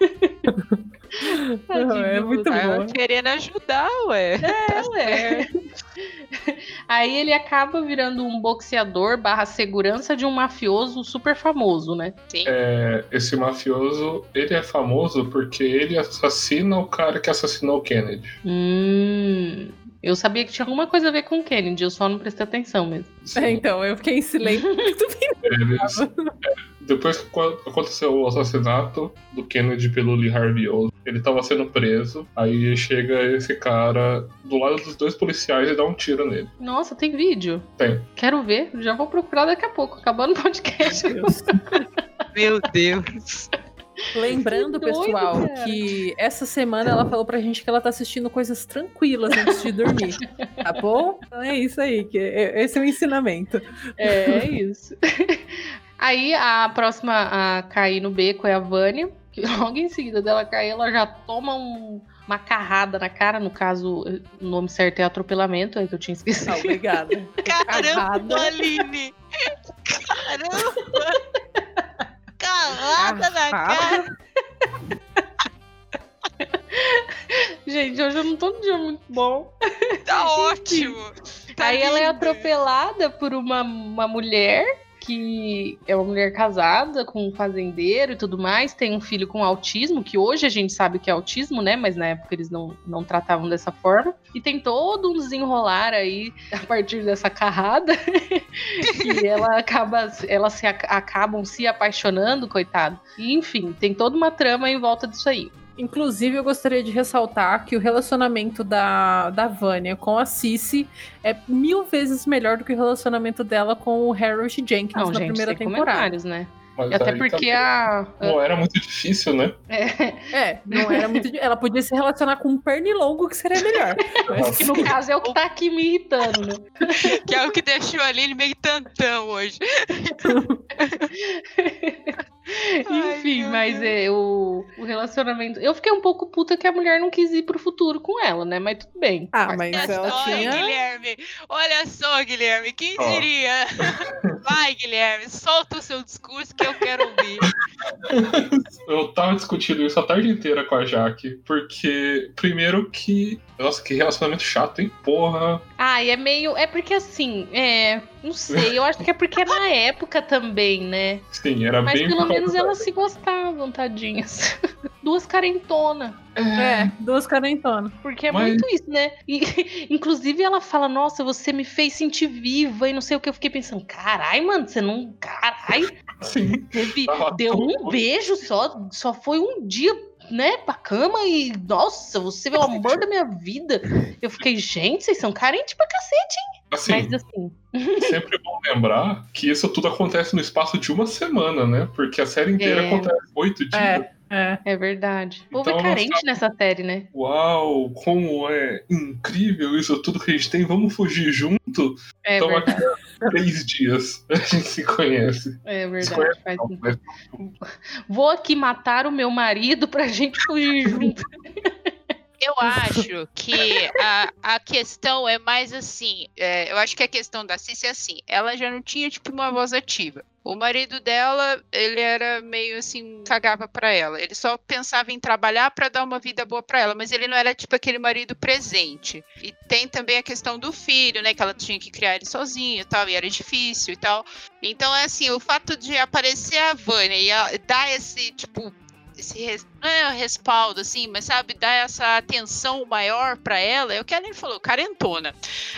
*laughs* Tadinho é muito Luther. bom. Querendo ajudar, ué. É, ué. Aí ele acaba virando um boxeador barra segurança de um mafioso super famoso, né? Sim. É, esse mafioso, ele é famoso porque ele assassina o cara que assassinou o Kennedy. Hum. Eu sabia que tinha alguma coisa a ver com o Kennedy, eu só não prestei atenção mesmo. É, então, eu fiquei em silêncio. *laughs* Muito bem. Eles, é, depois que aconteceu o assassinato do Kennedy pelo Lee Harvey Oswald, ele tava sendo preso. Aí chega esse cara do lado dos dois policiais e dá um tiro nele. Nossa, tem vídeo? Tem. Quero ver, já vou procurar daqui a pouco, acabando o podcast. Deus. Meu Deus. *laughs* Lembrando, Que doido, pessoal, cara. que essa semana ela falou pra gente que ela tá assistindo coisas tranquilas antes de dormir. Tá bom? Então é isso aí, que é- esse é o ensinamento. É isso. *laughs* Aí a próxima a cair no beco é a Vânia, que logo em seguida dela cair, ela já toma um- uma carrada na cara. No caso, o nome certo é atropelamento, é que eu tinha esquecido. Ah, obrigada. Caramba, Aline! Caramba! Calada na cara! *laughs* Gente, hoje eu não tô num dia muito bom. Tá ótimo! Tá Aí ela é atropelada por uma, uma mulher que é uma mulher casada com um fazendeiro e tudo mais, tem um filho com autismo, que hoje a gente sabe que é autismo, né? Mas na época eles não, não tratavam dessa forma. E tem todo um desenrolar aí a partir dessa carrada. *laughs* que ela acaba, elas se, ac- acabam se apaixonando, coitado. E, enfim, tem toda uma trama em volta disso aí. Inclusive, eu gostaria de ressaltar que o relacionamento da, da Vânia com a Cici é mil vezes melhor do que o relacionamento dela com o Harold Jenkins Não, na gente, primeira temporada. né? Mas Até aí porque a. Não era muito difícil, né? É, É, não era muito. Ela podia se relacionar com um pernilongo que seria melhor. Mas, que no caso é o que tá aqui me irritando, né? Que é o que deixou a Aline meio tantão hoje. *laughs* *laughs* Ai, Enfim, meu mas é, o, o relacionamento. Eu fiquei um pouco puta que a mulher não quis ir pro futuro com ela, né? Mas tudo bem. ah, mas Olha ela só, tinha. Guilherme. Olha só, Guilherme. Quem Ó. diria? *laughs* Vai, Guilherme. Solta o seu discurso que eu quero ouvir. *laughs* Eu tava discutindo isso a tarde inteira com a Jaque, porque, primeiro que. Nossa, que relacionamento chato, hein? Porra. Ah, e é meio. É porque assim, é. Não sei, eu acho que é porque é na época também, né? Sim, era Mas bem. pelo por menos elas se gostavam, tadinhas. *laughs* Duas carentonas. É, duas carentonas. Porque é Mas- muito isso, né? E, *laughs* inclusive, ela fala: Nossa, você me fez sentir viva e não sei o que. Eu fiquei pensando: Carai, mano, você não. Carai, Sim. teve, deu um beijo só. Só foi um dia, né, pra cama e. Nossa, você é o amor da minha vida. Eu fiquei: Gente, vocês são carentes pra cacete. Assim, Mas assim. *laughs* sempre é bom lembrar que isso tudo acontece no espaço de uma semana, né? Porque a série inteira É. acontece oito dias. É, é. É verdade. O povo Então, é carente nessa série, né? Uau, como é incrível isso tudo que a gente tem. Vamos fugir junto? É Então, verdade. Três dias *laughs* a gente se conhece. É verdade. conhece, faz não, mas Vou aqui matar o meu marido pra gente fugir *laughs* junto. Eu acho que a, a questão é mais assim. é, eu acho que a questão da Cici é assim. Ela já não tinha, tipo, uma voz ativa. O marido dela, ele era meio assim, cagava pra ela. Ele só pensava em trabalhar pra dar uma vida boa pra ela, mas ele não era tipo aquele marido presente. E tem também a questão do filho, né, que ela tinha que criar ele sozinha e tal, e era difícil e tal. Então é assim, o fato de aparecer a Vânia e dar esse tipo esse res- não é respaldo, assim, mas sabe, dar essa atenção maior pra ela, é o que a Aline falou, carentona.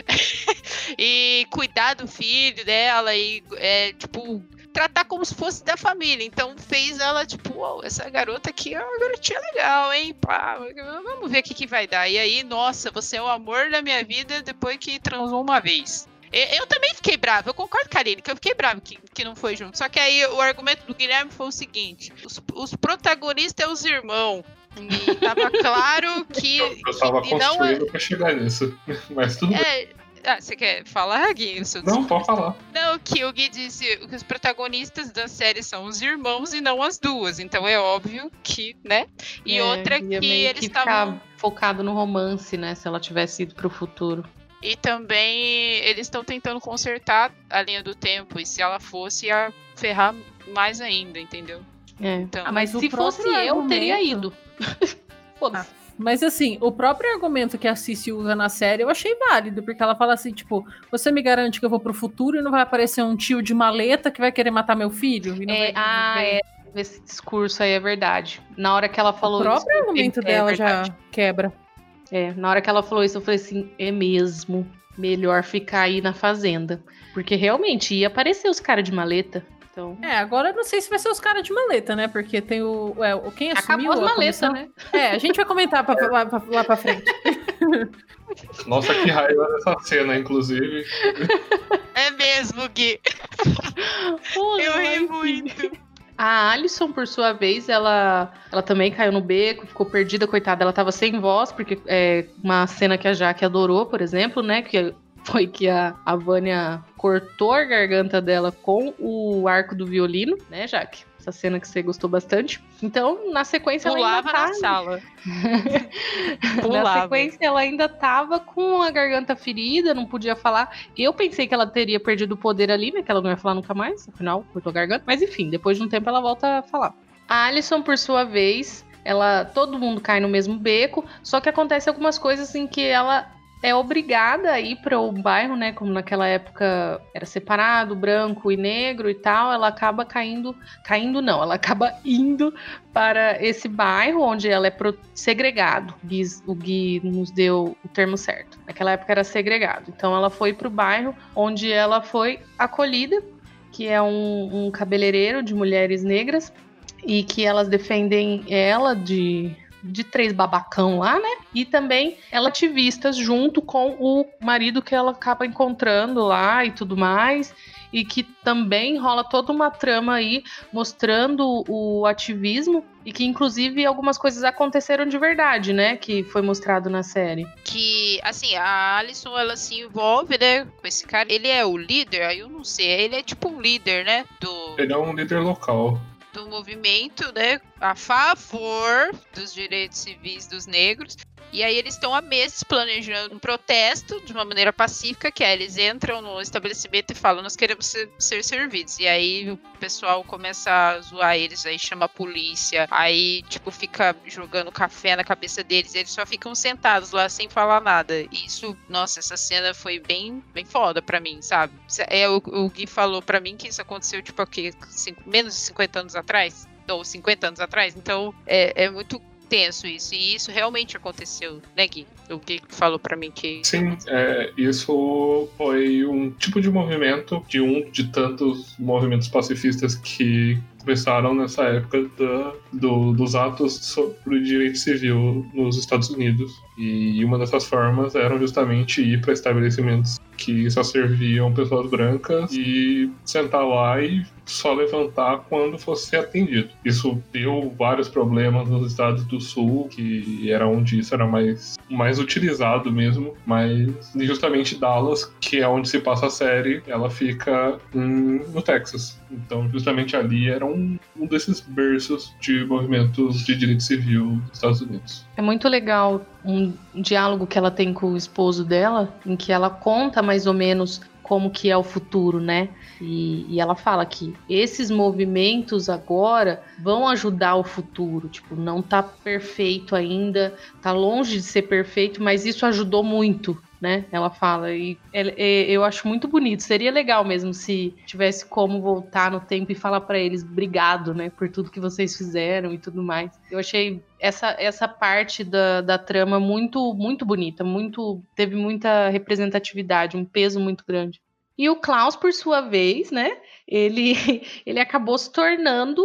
*laughs* e cuidar do filho dela e, é, tipo, tratar como se fosse da família. Então fez ela, tipo, "Uau, essa garota aqui é uma garotinha legal, hein? Pá, vamos ver o que, que vai dar. E aí, nossa, você é o amor da minha vida depois que transou uma vez. Eu também fiquei brava, eu concordo com a Aline, que eu fiquei brava que, que não foi junto. Só que aí o argumento do Guilherme foi o seguinte: os, os protagonistas é os irmãos. E tava *laughs* claro que. Eu tava e não é- construindo pra chegar nisso. *laughs* Mas tudo bem. é, ah, você quer falar, Gui? Não, pode falar. não, que o Gui disse que os protagonistas da série são os irmãos e não as duas. Então é óbvio que, né? E É, outra que meio eles que estavam. ficar focado no romance, né? Se ela tivesse ido pro futuro. E também eles estão tentando consertar a linha do tempo. E se ela fosse, ia ferrar mais ainda, entendeu? É. Então, Ah, mas o se fosse eu, teria argumento- ido. *laughs* Foda-se. Mas assim, o próprio argumento que a Cici usa na série eu achei válido, porque ela fala assim, tipo, você me garante que eu vou pro futuro e não vai aparecer um tio de maleta que vai querer matar meu filho? E não É, vai- ah, é. Esse discurso aí é verdade. Na hora que ela O falou próprio isso. argumento pensei, é dela já quebra. É, na hora que ela falou isso, eu falei assim: é mesmo. Melhor ficar aí na fazenda. Porque realmente ia aparecer os caras de maleta. Então. É, agora eu não sei se vai ser os caras de maleta, né? Porque tem o. É, o quem assumiu Acabou as a maletas, né? É, a gente vai comentar pra, lá, pra, lá pra frente. *laughs* Nossa, que raiva dessa cena, inclusive. é mesmo, Gui. Pô, Eu ri muito. A Alison, por sua vez, ela, ela também caiu no beco, ficou perdida, coitada. Ela tava sem voz, porque é uma cena que a Jaque adorou, por exemplo, né? Que foi que a, a Vânia cortou a garganta dela com o arco do violino, né, Jaque? Essa cena que você gostou bastante. Então, na sequência, ela ainda Pulava tá na sala. *laughs* Na Pulava. sequência, ela ainda tava com a garganta ferida, não podia falar. Eu pensei que ela teria perdido o poder ali, né? Que ela não ia falar nunca mais, afinal, cortou a garganta. Mas enfim, depois de um tempo ela volta a falar. A Alison, por sua vez, ela. Todo mundo cai no mesmo beco, só que acontece algumas coisas em que ela. É obrigada a ir para o bairro, né? Como naquela época era separado, branco e negro e tal. Ela acaba caindo. Caindo não, ela acaba *laughs* indo para esse bairro onde ela é pro- segregado. O Gui, o Gui nos deu o termo certo. Naquela época era segregado. Então ela foi para o bairro onde ela foi acolhida, que é um, um cabeleireiro de mulheres negras e que elas defendem ela de de três babacão lá, né? E também ela ativistas junto com o marido que ela acaba encontrando lá e tudo mais. E que também rola toda uma trama aí mostrando o ativismo e que inclusive algumas coisas aconteceram de verdade, né? Que foi mostrado na série. Que, assim, a Alison, ela se envolve, né, com esse cara. Ele é o líder, aí eu não sei. Ele é tipo um líder, né, do, Ele é um líder local. Do movimento, né, a favor dos direitos civis dos negros. E aí eles estão há meses planejando um protesto de uma maneira pacífica, que é eles entram no estabelecimento e falam, nós queremos ser, ser servidos. E aí o pessoal começa a zoar eles, aí chama a polícia, aí tipo fica jogando café na cabeça deles, eles só ficam sentados lá sem falar nada. E isso, nossa, essa cena foi bem, bem foda pra mim, sabe? É, o, o Gui falou pra mim que isso aconteceu tipo aqui, cinco- menos de 50 anos atrás ou 50 anos atrás, então é, é muito tenso isso, e isso realmente aconteceu, né, Gui? O Gui falou pra mim que. Sim, é, isso foi um tipo de movimento, de um de tantos movimentos pacifistas que começaram nessa época da- do- dos atos sobre o direito civil nos Estados Unidos. E uma dessas formas eram justamente ir para estabelecimentos que só serviam pessoas brancas e sentar lá e só levantar quando fosse atendido. Isso deu vários problemas nos estados do sul, que era onde isso era mais, mais utilizado mesmo, mas justamente Dallas, que é onde se passa a série, ela fica em- no Texas. Então, justamente ali era um, um desses berços de movimentos de direito civil dos Estados Unidos. É muito legal um diálogo que ela tem com o esposo dela, em que ela conta mais ou menos como que é o futuro, né? E, e ela fala que esses movimentos agora vão ajudar o futuro. Tipo, não tá perfeito ainda, tá longe de ser perfeito, mas isso ajudou muito. Né? Ela fala. E ele- e- eu acho muito bonito. Seria legal mesmo se tivesse como voltar no tempo e falar pra eles obrigado, né? Por tudo que vocês fizeram e tudo mais. Eu achei essa, essa parte da, da trama muito, muito bonita. Muito, teve muita representatividade, um peso muito grande. E o Klaus, por sua vez, né? Ele, *laughs* ele acabou se tornando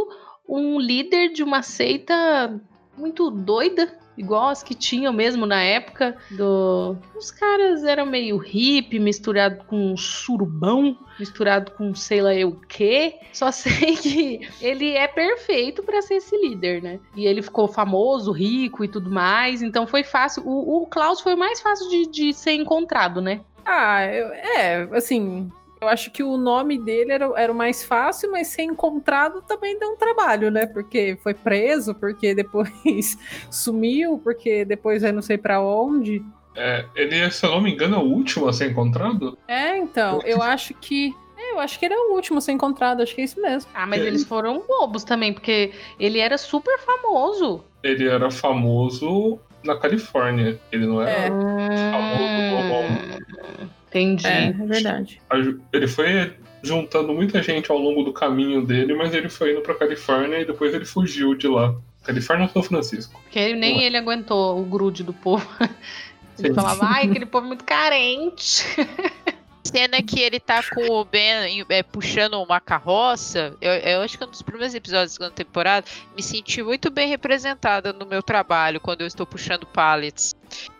um líder de uma seita muito doida, igual as que tinham mesmo na época do. Os caras eram meio hippie, misturado com surubão, misturado com sei lá eu quê. Só *laughs* sei que ele é perfeito pra ser esse líder, né? E ele ficou famoso, rico e tudo mais. Então foi fácil. O, o Klaus foi o mais fácil de, de ser encontrado, né? Ah, eu- é, assim, eu acho que o nome dele era, era o mais fácil, mas ser encontrado também deu um trabalho, né? Porque foi preso, porque depois *laughs* sumiu, porque depois eu não sei pra onde. É, ele, se eu não me engano, é o último a ser encontrado? É, então, eu acho que. é, Eu acho que ele é o último a ser encontrado, acho que é isso mesmo. Ah, mas É. eles foram bobos também, porque ele era super famoso. Ele era famoso na Califórnia. Ele não era. É. Hum, Entendi. É, é verdade. Ele foi juntando muita gente ao longo do caminho dele, mas ele foi indo pra Califórnia e depois ele fugiu de lá. Califórnia ou São Francisco? Porque nem ele aguentou o grude do povo. Ele Sim. falava, ai, aquele povo é muito carente. *laughs* Cena que ele tá com o Ben é, puxando uma carroça. Eu, eu acho que é um dos primeiros episódios da segunda temporada. Me senti muito bem representada no meu trabalho quando eu estou puxando pallets.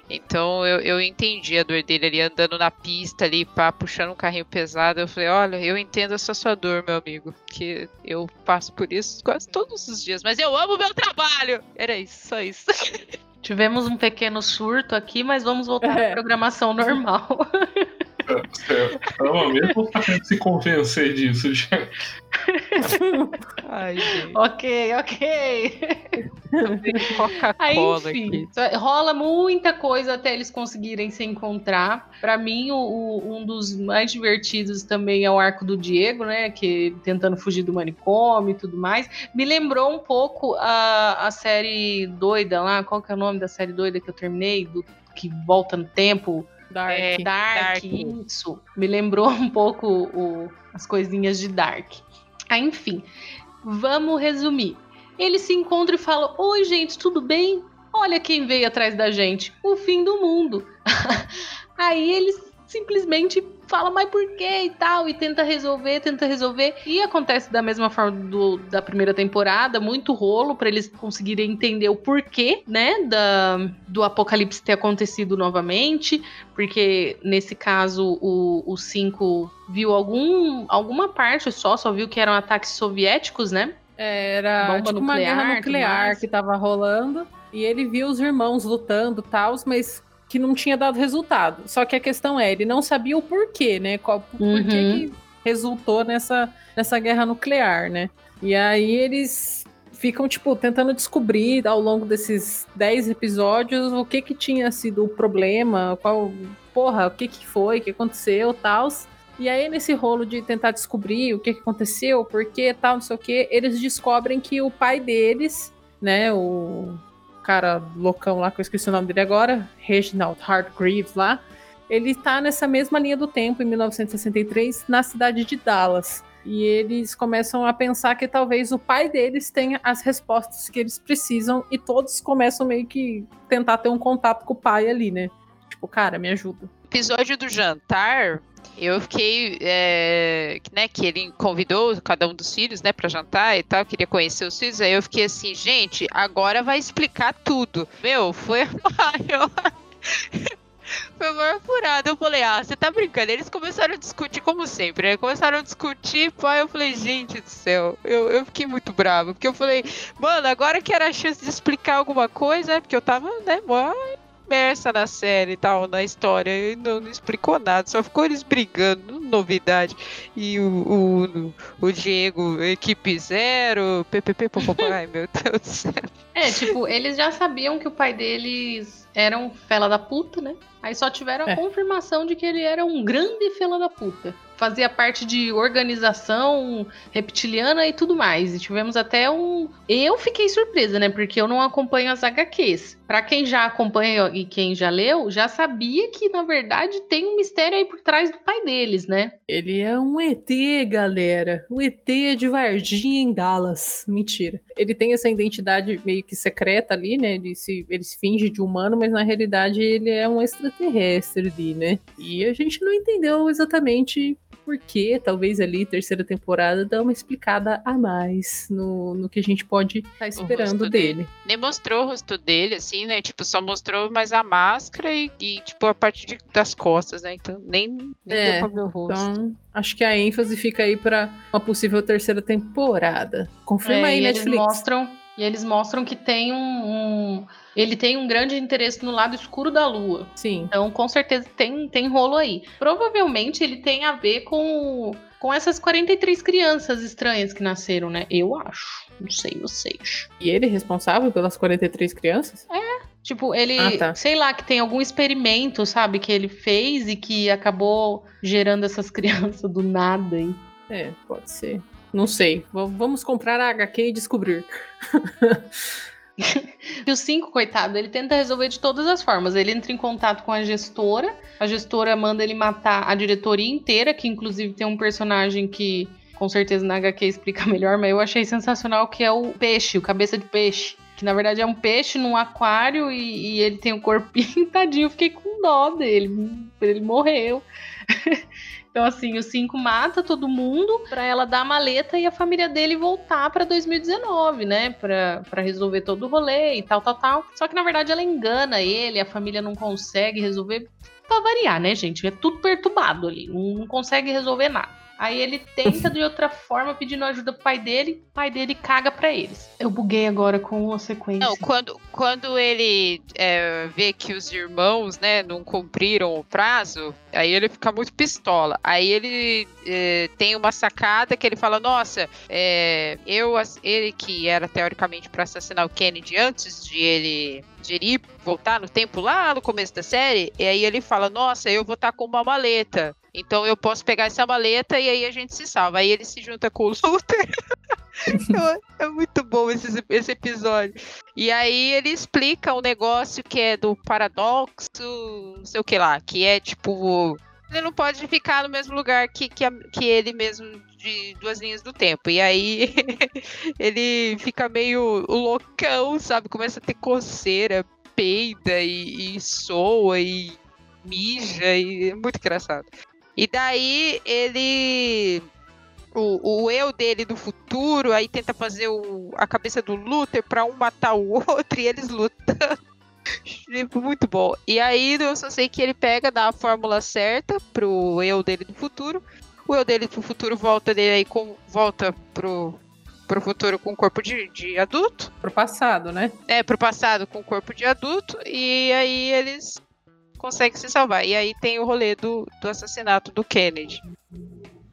Então eu, eu entendi a dor dele ali andando na pista ali, pá, puxando um carrinho pesado. Eu falei, olha, eu entendo essa sua dor, meu amigo. Que eu passo por isso quase todos os dias. Mas eu amo o meu trabalho! Era isso, só isso. *laughs* Tivemos um pequeno surto aqui, mas vamos voltar É. à programação normal. *laughs* Ama mesmo tá tentando se convencer disso, gente? *laughs* Ai, gente. ok, ok. Aí, enfim, aqui. rola muita coisa até eles conseguirem se encontrar. Pra mim, o- o- um dos mais divertidos também é o arco do Diego, né? Que tentando fugir do manicômio e tudo mais. Me lembrou um pouco a, a série doida lá. Qual que é o nome da série doida que eu terminei? Do, que volta no tempo. Dark. É, Dark, Dark. isso. Me lembrou *laughs* um pouco o- as coisinhas de Dark. Ah, enfim, vamos resumir. Ele se encontra e fala: Oi, gente, tudo bem? Olha quem veio atrás da gente. O fim do mundo. *laughs* Aí eles simplesmente fala, mas por quê e tal, e tenta resolver, tenta resolver. E acontece da mesma forma do- da primeira temporada, muito rolo pra eles conseguirem entender o porquê, né, da, do apocalipse ter acontecido novamente, porque nesse caso o 5 viu algum, alguma parte só, só viu que eram ataques soviéticos, né? Era Bomba tipo uma guerra nuclear, nuclear que tava rolando. E ele viu os irmãos lutando e tal, mas que não tinha dado resultado. Só que a questão é, ele não sabia o porquê, né? Qual, por Uhum. que que resultou nessa, nessa guerra nuclear, né? E aí eles ficam, tipo, tentando descobrir ao longo desses 10 episódios o que que tinha sido o problema, qual, porra, o que que foi, o que aconteceu, tal. E aí, nesse rolo de tentar descobrir o que, que aconteceu, por que tal, não sei o que, eles descobrem que o pai deles, né, o cara loucão lá, que eu esqueci o nome dele agora, Reginald Hargreaves lá, ele tá nessa mesma linha do tempo, em 1963, na cidade de Dallas. E eles começam a pensar que talvez o pai deles tenha as respostas que eles precisam, e todos começam meio que tentar ter um contato com o pai ali, né? Tipo, cara, me ajuda. episódio do jantar, eu fiquei, é, né, que ele convidou cada um dos filhos, né, pra jantar e tal, queria conhecer os filhos, aí eu fiquei assim, gente, agora vai explicar tudo. Meu, foi a maior... *laughs* Foi a maior furada. Eu falei, ah, você tá brincando? Eles começaram a discutir, como sempre, né? Começaram a discutir, pai. Eu falei, gente do céu, eu, eu fiquei muito bravo. Porque eu falei, mano, agora que era a chance de explicar alguma coisa, é porque eu tava, né, mó imersa na série e tal, na história, e não, não explicou nada, só ficou eles brigando, novidade. E o, o, o Diego, equipe zero, ppp, ai meu Deus do céu. É, tipo, eles já sabiam que o pai deles era um fela da puta, né? Aí só tiveram a É. confirmação de que ele era um grande fela da puta. Fazia parte de organização reptiliana e tudo mais. E tivemos até um. Eu fiquei surpresa, né? Porque eu não acompanho as HQs. Pra quem já acompanha e quem já leu, já sabia que, na verdade, tem um mistério aí por trás do pai deles, né? Ele é um ET, galera. Um ET de Varginha em Dallas. Mentira. Ele tem essa identidade meio que secreta ali, né? Ele se, ele se finge de humano, mas na realidade ele é um extraterrestre ali, né? E a gente não entendeu exatamente por que, talvez ali, terceira temporada, dá uma explicada a mais no, no que a gente pode estar esperando rosto dele. dele. Nem mostrou o rosto dele, assim, né? Tipo, só mostrou mais a máscara e, e, tipo, a parte de- das costas, né? Então, nem, nem É, deu pra ver o rosto. Então, acho que a ênfase fica aí pra uma possível terceira temporada. Confirma É, aí, e Netflix. Eles mostram, e eles mostram que tem um, um- Ele tem um grande interesse no lado escuro da lua. Sim. Então, com certeza tem, tem rolo aí. Provavelmente ele tem a ver com, com essas 43 crianças estranhas que nasceram, né? Eu acho. Não sei vocês. E ele é responsável pelas 43 crianças? Tipo, ele, Ah, tá. sei lá, que tem algum experimento, sabe, que ele fez e que acabou gerando essas *laughs* crianças do nada. Hein? É, pode ser. Não sei. V- vamos comprar a HQ e descobrir. *laughs* *laughs* E o 5, coitado, ele tenta resolver de todas as formas. Ele entra em contato com a gestora, a gestora manda ele matar a diretoria inteira, que inclusive tem um personagem que com certeza na HQ explica *laughs* melhor, mas eu achei sensacional que é o peixe, o cabeça de peixe. Que na verdade é um peixe num aquário e, e ele tem o corpinho *laughs* tadinho. Eu fiquei com dó dele. Ele morreu. Então, assim, o 5 mata todo mundo pra ela dar a maleta e a família dele voltar pra 2019, né? Pra, pra resolver todo o rolê e tal, tal, tal. Só que, na verdade, ela engana ele, a família não consegue resolver. Pra variar, né, gente? É tudo perturbado ali, não, não consegue resolver nada. Aí ele tenta de outra forma pedindo ajuda pro pai dele, o pai dele caga pra eles. Eu buguei agora com a sequência. Não, quando, quando ele é, vê que os irmãos, né, não cumpriram o prazo, aí ele fica muito pistola. Aí ele é, tem uma sacada que ele fala: Nossa, é, eu, ele que era teoricamente para assassinar o Kennedy antes de ele, de ele ir voltar no tempo lá no começo da série, e aí ele fala: Nossa, eu vou estar com uma maleta. Então eu posso pegar essa maleta e aí a gente se salva. Aí ele se junta com o Luther. *laughs* é muito bom esse, esse episódio. E aí ele explica um negócio que é do paradoxo, não sei o que lá, que é tipo. Ele não pode ficar no mesmo lugar que, que, que ele mesmo de duas linhas do tempo. E aí *laughs* ele fica meio loucão, sabe? Começa a ter coceira, peida e, e soa e mija e é muito engraçado. E daí ele o, o eu dele do futuro, aí tenta fazer o, a cabeça do Luther pra um matar o *laughs* outro e eles lutando. Tipo, Muito bom. E aí eu só sei que ele pega, dá a fórmula certa pro eu dele do futuro. O eu dele do futuro volta dele aí com. volta pro, pro futuro com corpo de, de adulto. Pro passado, né? É, pro passado com corpo de adulto. E aí eles conseguem se salvar. E aí tem o rolê do, do assassinato do Kennedy.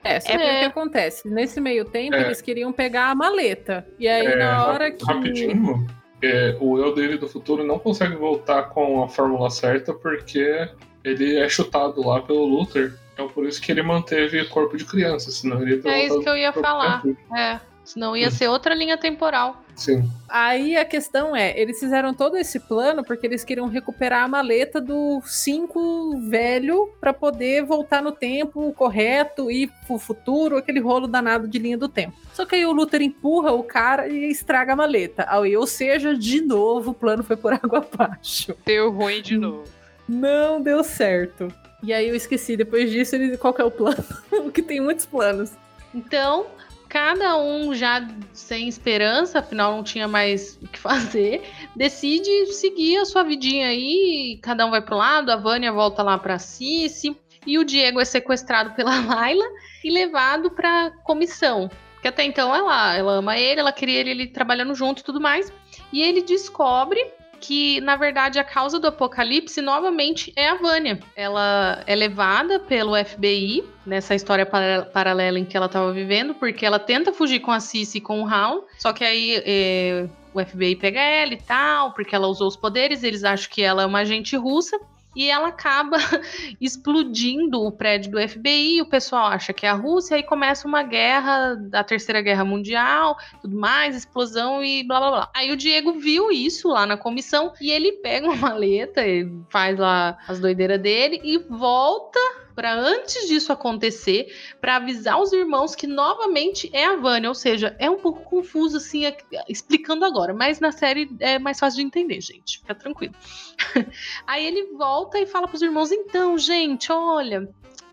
É, só É. que o que acontece? Nesse meio tempo, É. eles queriam pegar a maleta. E aí, É, na ra- hora que. Rapidinho, é, o eu dele do futuro não consegue voltar com a fórmula certa porque ele é chutado lá pelo Luther. Então por isso que ele manteve corpo de criança, senão ele ia É isso que eu ia falar. tempo. É. Senão ia ser outra linha temporal. Sim. Aí a questão é, eles fizeram todo esse plano porque eles queriam recuperar a maleta do 5 velho pra poder voltar no tempo correto e pro futuro, aquele rolo danado de linha do tempo. Só que aí o Luther empurra o cara e estraga a maleta. Aí, Ou seja, de novo o plano foi por *laughs* água abaixo. Deu ruim de novo. Não deu certo. E aí eu esqueci, depois disso, ele, qual que é o plano? *laughs* que tem muitos planos. Então, cada um já sem esperança, afinal não tinha mais o que *laughs* fazer, decide seguir a sua vidinha aí, cada um vai pro lado, a Vânia volta lá pra Cici, e o Diego é sequestrado *laughs* pela Laila e levado pra comissão. Porque até então ela, ela ama ele, ela queria ele, ele trabalhando junto e tudo mais. E ele descobre que, na verdade, a causa do apocalipse novamente é a Vânia. Ela é levada pelo FBI nessa história para- paralela em que ela estava vivendo, porque ela tenta fugir com a Cici e com o Hal, só que aí é, o FBI pega ela e tal, porque ela usou os poderes, eles acham que ela é uma agente russa. E ela acaba *laughs* explodindo o prédio do FBI. O pessoal acha que é a Rússia e começa uma guerra, a Terceira Guerra Mundial, tudo mais, explosão e blá blá blá. Aí o Diego viu isso lá na comissão e ele pega uma *laughs* maleta, faz lá as doideiras dele e volta para antes disso acontecer, para avisar os irmãos que novamente é a Vânia, ou seja, é um pouco confuso assim, explicando agora, mas na série é mais fácil de entender, gente, fica tranquilo. *laughs* Aí ele volta e fala para os irmãos: então, gente, olha,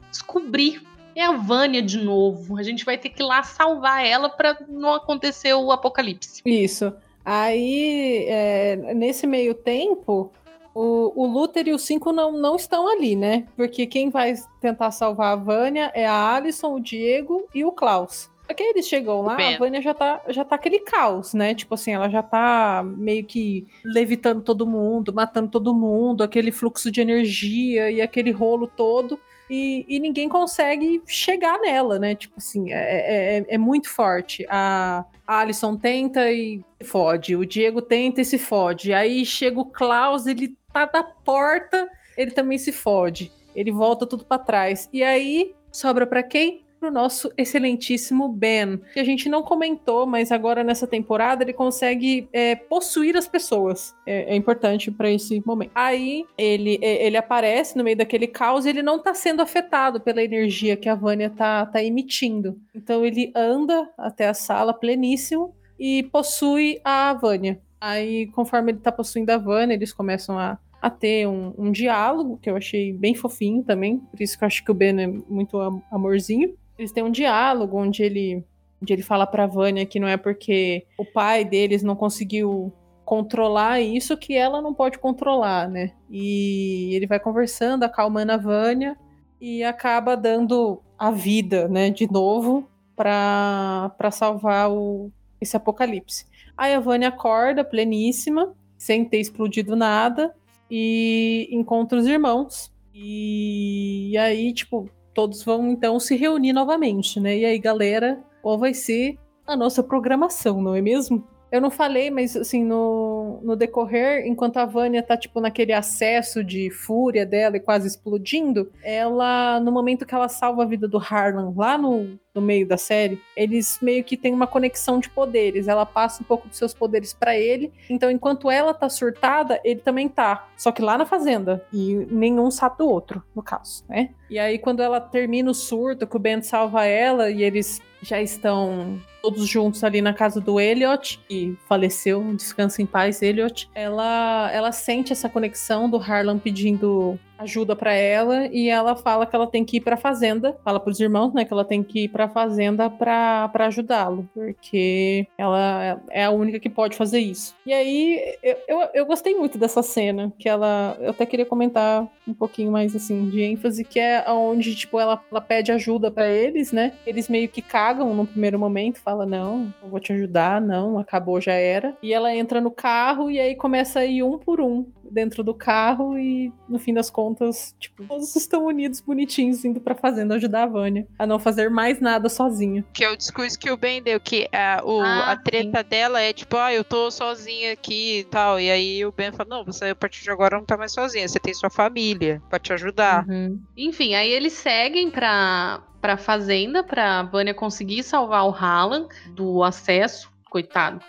descobri. É a Vânia de novo. A gente vai ter que ir lá salvar ela para não acontecer o apocalipse. Isso. Aí, é, nesse meio tempo, o, o Luther e o Cinco não, não estão ali, né? Porque quem vai tentar salvar a Vânia é a Alison, o Diego e o Klaus. Só que eles chegam lá, a Vânia já tá, já tá aquele caos, né? Tipo assim, ela já tá meio que levitando todo mundo, matando todo mundo, aquele fluxo de energia e aquele rolo todo. E, e ninguém consegue chegar nela, né? Tipo assim, é, é, é muito forte. A, a Alison tenta e fode, o Diego tenta e se fode. Aí chega o Klaus, ele tá da porta, ele também se fode. Ele volta tudo para trás. E aí sobra para quem? Pro nosso excelentíssimo Ben, que a gente não comentou, mas agora nessa temporada ele consegue é, possuir as pessoas. É, é importante para esse momento. Aí ele, é, ele aparece no meio daquele caos e ele não tá sendo afetado pela energia que a Vânia tá, tá emitindo. Então ele anda até a sala pleníssimo e possui a Vânia. Aí, conforme ele tá possuindo a Vânia, eles começam a, a ter um, um, diálogo, que eu achei bem fofinho também. Por isso que eu acho que o Ben é muito amorzinho. Eles têm um diálogo onde ele, onde ele fala pra Vânia que não é porque o pai deles não conseguiu controlar isso que ela não pode controlar, né? E ele vai conversando, acalmando a Vânia e acaba dando a vida, né, de novo para salvar o, esse apocalipse. Aí a Vânia acorda pleníssima, sem ter explodido nada, e encontra os irmãos. E, e aí, tipo, todos vão então se reunir novamente, né? E aí, galera, qual vai ser a nossa programação, não é mesmo? Eu não falei, mas assim, no, no decorrer, enquanto a Vânia tá, tipo, naquele acesso de fúria dela e quase explodindo, ela, no momento que ela salva a vida do Harlan lá no, no meio da série, eles meio que têm uma conexão de poderes. Ela passa um pouco dos seus poderes para ele. Então, enquanto ela tá surtada, ele também tá. Só que lá na fazenda. E nenhum sabe do outro, no caso, né? E aí, quando ela termina o surto, que o Ben salva ela e eles já estão todos juntos ali na casa do Elliot, que faleceu, descansa em paz, Elliot. Ela, ela sente essa conexão do Harlan pedindo ajuda para ela e ela fala que ela tem que ir para fazenda, fala para os irmãos, né, que ela tem que ir para fazenda para ajudá-lo, porque ela é a única que pode fazer isso. E aí eu, eu, eu, gostei muito dessa cena, que ela eu até queria comentar um pouquinho mais assim de ênfase, que é onde tipo ela, ela pede ajuda para eles, né? Eles meio que cagam no primeiro momento, fala não, não vou te ajudar, não, acabou já era. E ela entra no carro e aí começa a ir um por um dentro do carro e no fim das contas, tipo, todos estão unidos, bonitinhos, indo pra fazenda ajudar a Vânia a não fazer mais nada sozinha. Que é o discurso que o Ben deu, que a, o, ah, a treta sim. dela é tipo, ah, eu tô sozinha aqui e tal. E aí o Ben fala, não, você a partir de agora não tá mais sozinha, você tem sua família pra te ajudar. Uhum. Enfim, aí eles seguem pra, pra fazenda, pra Vânia conseguir salvar o Hallan do acesso, coitado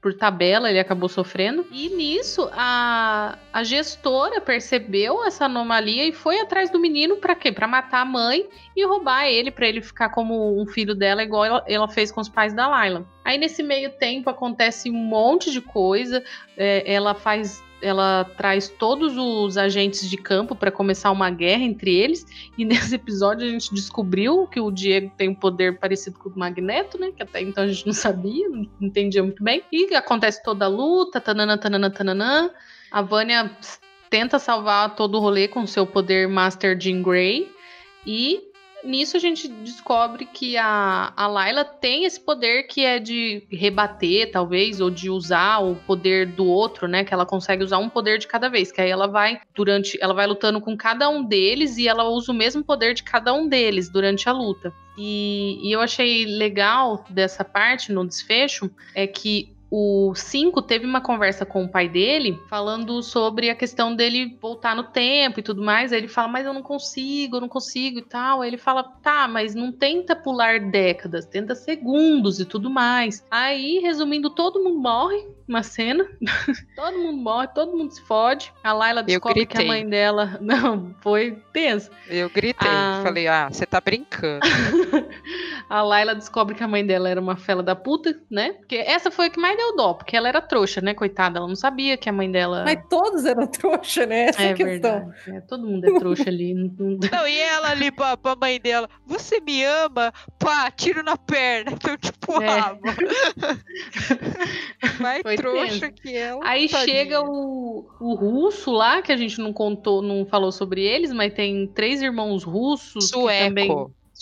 por tabela ele acabou sofrendo. E nisso a, a gestora percebeu essa anomalia e foi atrás do menino para quê? Para matar a mãe e roubar ele para ele ficar como um filho dela igual ela, ela, fez com os pais da Laila. Aí nesse meio tempo acontece um monte de coisa. É, ela faz ela traz todos os agentes de campo para começar uma guerra entre eles. E *laughs* nesse episódio a gente descobriu que o Diego tem um poder parecido com o Magneto, né? Que até então a gente não sabia, não entendia muito bem. E acontece toda a luta, tananã, tananã, tananã. A Vânia tenta salvar todo o rolê com seu poder Master Jean Grey. E nisso a gente descobre que a, a Layla tem esse poder que é de rebater, talvez, ou de usar o poder do outro, né? Que ela consegue usar um poder de cada vez. Que aí ela vai durante. Ela vai lutando com cada um deles e ela usa o mesmo poder de cada um deles durante a luta. E, e eu achei legal dessa parte no desfecho é que o 5 teve uma conversa com o pai dele falando sobre a questão dele voltar no tempo e tudo mais. Aí ele fala, mas eu não consigo, eu não consigo e tal. Aí ele fala, tá, mas não tenta pular décadas, tenta segundos e tudo mais. Aí, resumindo, todo mundo morre uma cena. *laughs* todo mundo morre, todo mundo se fode. A Layla descobre que a mãe dela. *laughs* Não, foi tenso. Eu gritei, Ah. falei, ah, você tá brincando. *laughs* A Layla descobre que a mãe dela era uma fela da puta, né? Porque essa foi a que mais deu dó, porque ela era trouxa, né, coitada? Ela não sabia que a mãe dela. Mas todos eram trouxa, né? Essa é é a questão. verdade. É, todo mundo é trouxa ali. não- e ela ali pra, pra mãe dela, você me ama? Pá, tiro na perna. Então, tipo, É. *laughs* Mais Foi trouxa que ela. Aí tadinha. chega o, o russo lá, que a gente não contou, não falou sobre eles, mas tem três irmãos russos. que também...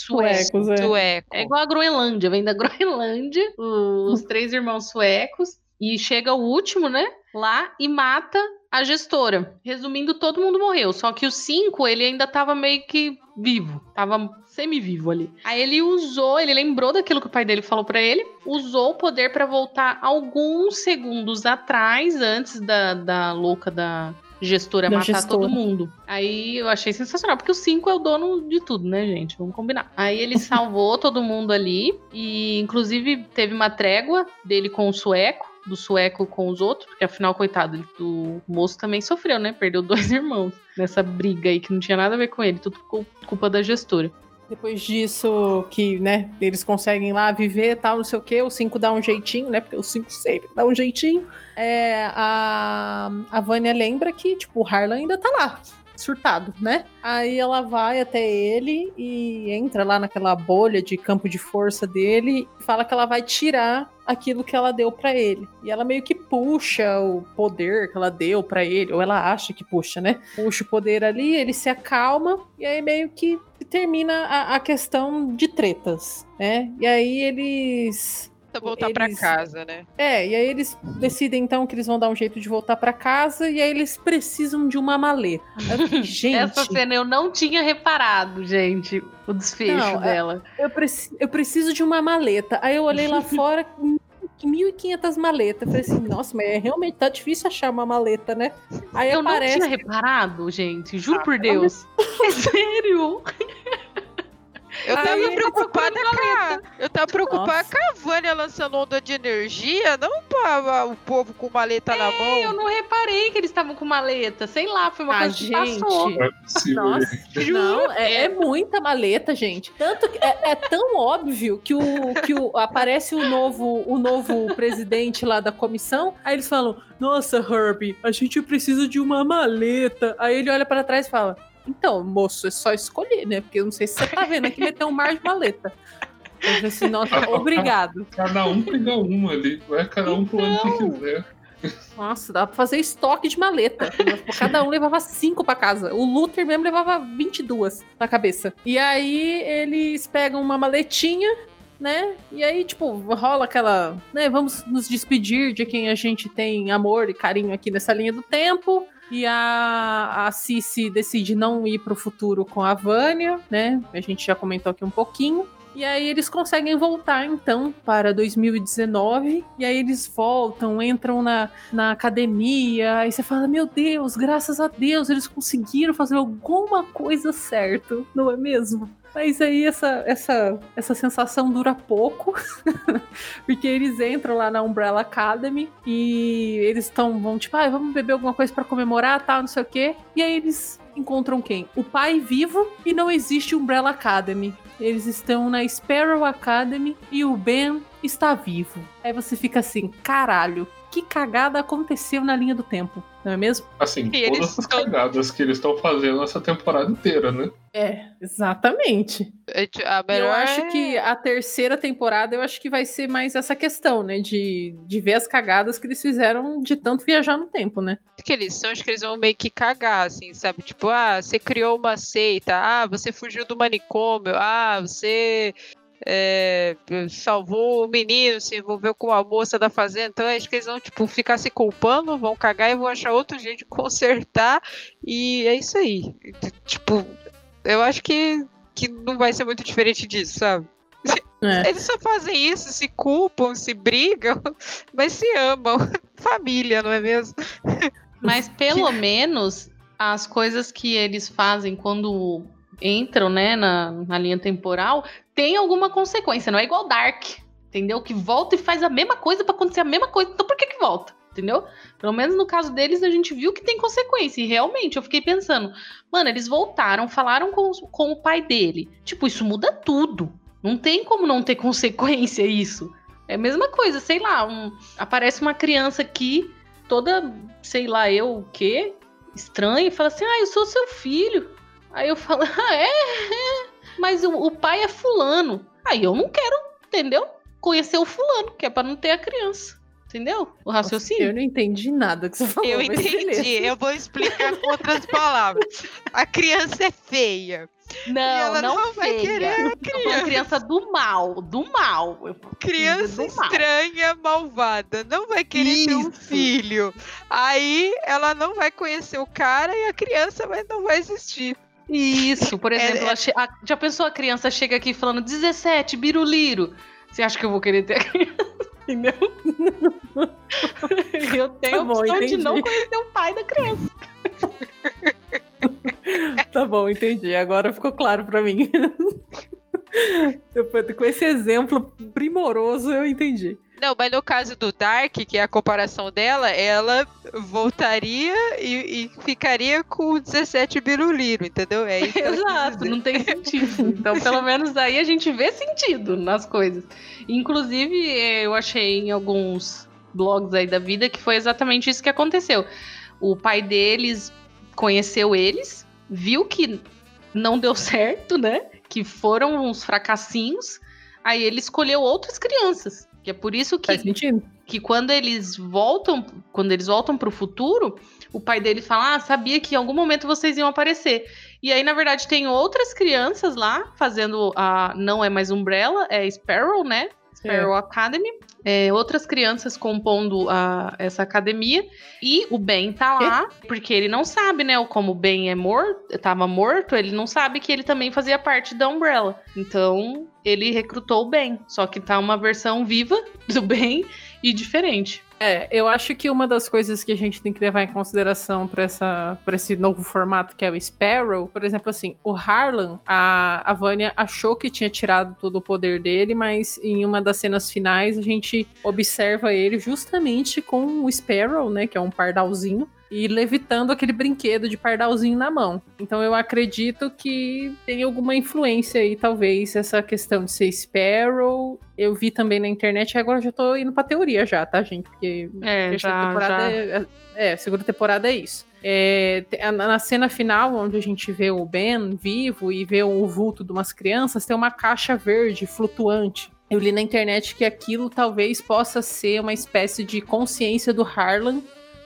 Sueco. Sueco. Suecos, é. Sueco. É igual a Groenlândia, vem da *laughs* Groenlândia, o- os três irmãos suecos, e chega o último, né, lá e mata a gestora. Resumindo, todo mundo morreu, só que o cinco, ele ainda tava meio que vivo, tava semi-vivo ali. Aí ele usou, ele lembrou daquilo que o pai dele falou pra ele, usou o poder pra voltar alguns segundos atrás, antes da, da louca da gestora Da matar gestora. todo mundo. Aí eu achei sensacional, porque o 5 é o dono de tudo, né, gente? Vamos combinar. Aí ele *laughs* salvou todo mundo ali e inclusive teve uma trégua dele com o sueco, do sueco com os outros, porque afinal, coitado, o moço também sofreu, né? Perdeu dois *laughs* irmãos nessa briga aí que não tinha nada a ver com ele, tudo por culpa da gestora. Depois disso, que, né, eles conseguem lá viver tal, não sei o quê, o 5 dá um jeitinho, né? Porque o 5 sempre dá um jeitinho. É, a, a Vânia lembra que, tipo, o Harlan ainda tá lá, surtado, né? Aí ela vai até ele e entra lá naquela bolha de campo de força dele e fala que ela vai tirar aquilo que ela deu pra ele. E ela meio que puxa o poder que ela deu pra ele, ou ela acha que puxa, né? Puxa o poder ali, ele se acalma e aí meio que termina a, a questão de tretas, né? E aí eles voltar eles- casa, né? é, e aí eles decidem então que eles vão dar um jeito de voltar pra casa e aí eles precisam de uma maleta. Eu fiquei, *laughs* Gente, Essa cena eu não tinha reparado, gente, o desfecho Não, é- dela. eu, preci- eu preciso de uma maleta. Aí eu olhei lá *laughs* fora, 1.500 maletas. Eu falei assim, nossa, mas é, realmente tá difícil achar uma maleta, né? Aí Eu aparece. não tinha reparado, gente, juro Ah, por Deus. *laughs* É sério? Eu tava Aí- preocupada com a... Eu tava preocupada Nossa. com a Vânia lançando onda de energia, não pra o povo com maleta na mão. Eu não reparei que eles estavam com maleta. Sei lá, foi uma Ah, coisa que gente. passou. Não é. Nossa, não, é, é muita maleta, gente. Tanto que é, é tão óbvio que, o, que o, aparece o novo, o novo presidente lá da comissão. Aí eles falam: Nossa, Herbie, a gente precisa de uma maleta. Aí ele olha pra trás e fala: Então, moço, é só escolher, né? Porque eu não sei se você tá vendo aqui, mas tem um mar de maleta. Eu falei assim, nossa, obrigado. Cada um pega uma ali. Vai cada um pro ano que quiser. Nossa, dá pra fazer estoque de maleta. Cada um levava cinco pra casa. O Luther mesmo levava 22 na cabeça. E aí eles pegam uma maletinha, né? E aí, tipo, rola aquela. né? Vamos nos despedir de quem a gente tem amor e carinho aqui nessa linha do tempo. E a, a Cici decide não ir pro futuro com a Vânia, né? A gente já comentou aqui um pouquinho. E aí eles conseguem voltar, então, para 2019. E aí eles voltam, entram na, na academia. Aí você fala, meu Deus, graças a Deus, eles conseguiram fazer alguma coisa certo, não é mesmo? Mas aí essa, essa, essa sensação dura pouco, *laughs* porque eles entram lá na Umbrella Academy e eles estão, vão tipo, ah, vamos beber alguma coisa pra comemorar, tal, não sei o quê. E aí eles encontram quem? O pai vivo e não existe Umbrella Academy. Eles estão na Sparrow Academy e o Ben está vivo. Aí você fica assim, caralho, que cagada aconteceu na linha do tempo, não é mesmo? Assim, E todas as tão- cagadas que eles estão fazendo essa temporada inteira, né? É, exatamente. É, ti- A Eu acho é- que a terceira temporada, eu acho que vai ser mais essa questão, né? De, de ver as cagadas que eles fizeram de tanto viajar no tempo, né? que eles são, acho que eles vão meio que cagar, assim, sabe? Tipo, ah, você criou uma seita, ah, você fugiu do manicômio, ah, você é, salvou o menino, se envolveu com a moça da fazenda. Então, acho que eles vão, tipo, ficar se culpando, vão cagar e vão achar outro jeito de *laughs* consertar. E é isso aí. Tipo, eu acho que, que não vai ser muito diferente disso, sabe? É. *laughs* Eles só fazem isso, se culpam, se brigam, *laughs* mas se amam. Família, não é mesmo? Mas pelo menos as coisas que eles fazem quando entram, né, na, na linha temporal, tem alguma consequência. Não é igual Dark, entendeu? Que volta e faz a mesma coisa pra acontecer a mesma coisa. Então por que que volta? Entendeu? Pelo menos no caso deles, a gente viu que tem consequência. E realmente, eu fiquei pensando, mano, eles voltaram, falaram com, com o pai dele. Tipo, isso muda tudo. Não tem como não ter *laughs* consequência isso. É a mesma coisa, sei lá, um- aparece uma criança aqui, toda, sei lá, eu o quê? Estranha, e fala assim: ah, eu sou seu filho. Aí eu falo: *laughs* ah, é? É. Mas o, o pai é fulano. Aí eu não quero, entendeu? Conhecer o fulano, que é pra não ter a criança. Entendeu? O Eu raciocínio. não entendi nada que você falou. Eu entendi. beleza. *laughs* Eu vou explicar com outras palavras. A criança é feia. Não, ela não, não vai feia. querer a Eu tô falando criança do mal, do mal. Eu Criança do mal. estranha, malvada. Não vai querer ter um Isso. filho. Aí ela não vai conhecer o cara e a criança vai, não vai existir. Isso, por É- exemplo, é- che- a- já pensou a criança chega aqui falando 17, biruliro? Você acha que eu vou querer ter a criança? *laughs* Entendeu? eu tenho Tá a bom, opção de não conhecer o pai da criança. *laughs* Tá bom, entendi. Agora ficou claro pra mim. *laughs* Com esse exemplo primoroso, eu entendi. Não, mas no caso do Dark, que é a comparação dela, ela voltaria e, e ficaria com o 17 biruliro, entendeu? É isso Exato, não tem sentido. Então, pelo menos aí a gente vê sentido nas coisas. Inclusive, eu achei em alguns blogs aí da vida que foi exatamente isso que aconteceu. O pai deles conheceu eles, viu que não deu certo, né? Que foram uns fracassinhos. Aí ele escolheu outras crianças. Que é por isso que que quando eles voltam, quando eles voltam pro futuro, o pai dele fala: "Ah, sabia que em algum momento vocês iam aparecer". E aí, na verdade, tem outras crianças lá fazendo a não é mais Umbrella, é Sparrow, né? Sparrow Academy. É, outras crianças compondo a, essa academia. E o Ben tá lá, porque ele não sabe, né? Como o Ben é morto, tava morto, ele não sabe que ele também fazia parte da Umbrella. Então, ele recrutou o Ben. Só que tá uma versão viva do Ben e diferente. É, eu acho que uma das coisas que a gente tem que levar em consideração para esse novo formato que é o Sparrow, por exemplo, assim, o Harlan, a, a Vânia achou que tinha tirado todo o poder dele, mas em uma das cenas finais a gente observa ele justamente com o Sparrow, né, que é um pardalzinho, e levitando aquele brinquedo de pardalzinho na mão. Então eu acredito que tem alguma influência aí, talvez, essa questão de ser Sparrow. Eu vi também na internet, e agora eu já tô indo pra teoria já, tá, gente? Porque É, terceira já, temporada já. É, é, segunda temporada é isso. É, na cena final, onde a gente vê o Ben vivo e vê o vulto de umas crianças, tem uma caixa verde flutuante. Eu li na internet que aquilo talvez possa ser uma espécie de consciência do Harlan,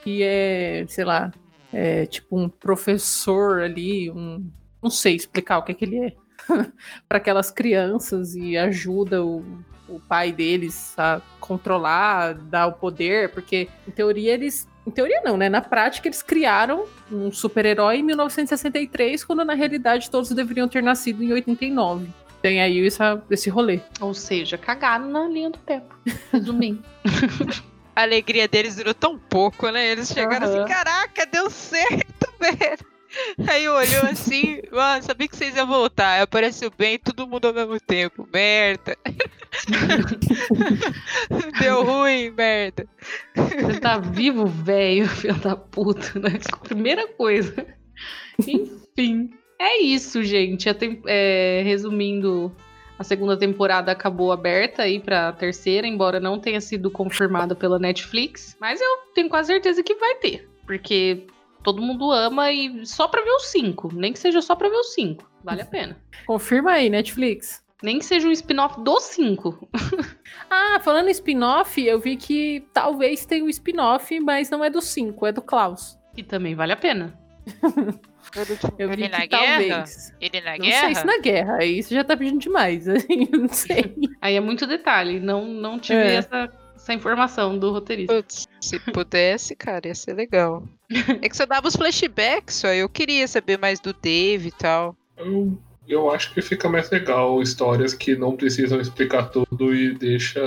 que é, sei lá, é tipo um professor ali, um, não sei explicar o que, é que ele é, *laughs* para aquelas crianças e ajuda o, o pai deles a controlar, dar o poder, porque em teoria eles. Em teoria não, né? Na prática eles criaram um super-herói em 1963, quando na realidade todos deveriam ter nascido em 89. Tem aí essa, esse rolê. Ou seja, cagaram na linha do tempo. *laughs* Resumindo. *laughs* A alegria deles durou tão pouco, né? Eles chegaram Aham. assim, caraca, deu certo, *laughs* velho. Aí olhou assim, mano, sabia que vocês iam voltar. Aí apareceu bem, todo mundo ao mesmo tempo. Merda. *laughs* Deu ruim, merda. Você tá vivo, velho, filho da puta, né? Primeira coisa. Enfim. É isso, gente. Tem- é, resumindo, a segunda temporada acabou aberta aí pra terceira, embora não tenha sido confirmada pela Netflix. Mas eu tenho quase certeza que vai ter. Porque todo mundo ama e só pra ver os cinco. Nem que seja só pra ver os cinco. Vale a pena. Confirma aí, Netflix. Nem que seja um spin-off dos cinco. *laughs* Ah, falando em spin-off, eu vi que talvez tenha um spin-off, mas não é do 5, é do Klaus. E também vale a pena. *laughs* Eu vi Ele na que guerra? talvez. Ele na Não guerra? sei se na guerra, aí você já tá pedindo demais, *laughs* assim, não sei. Aí é muito detalhe. Não, não tive É. essa, essa informação do roteirista. Putz, se pudesse, cara, ia ser legal. *laughs* É que você dava os flashbacks, só eu queria saber mais do Dave e tal. Eu Eu acho que fica mais legal histórias que não precisam explicar tudo e deixa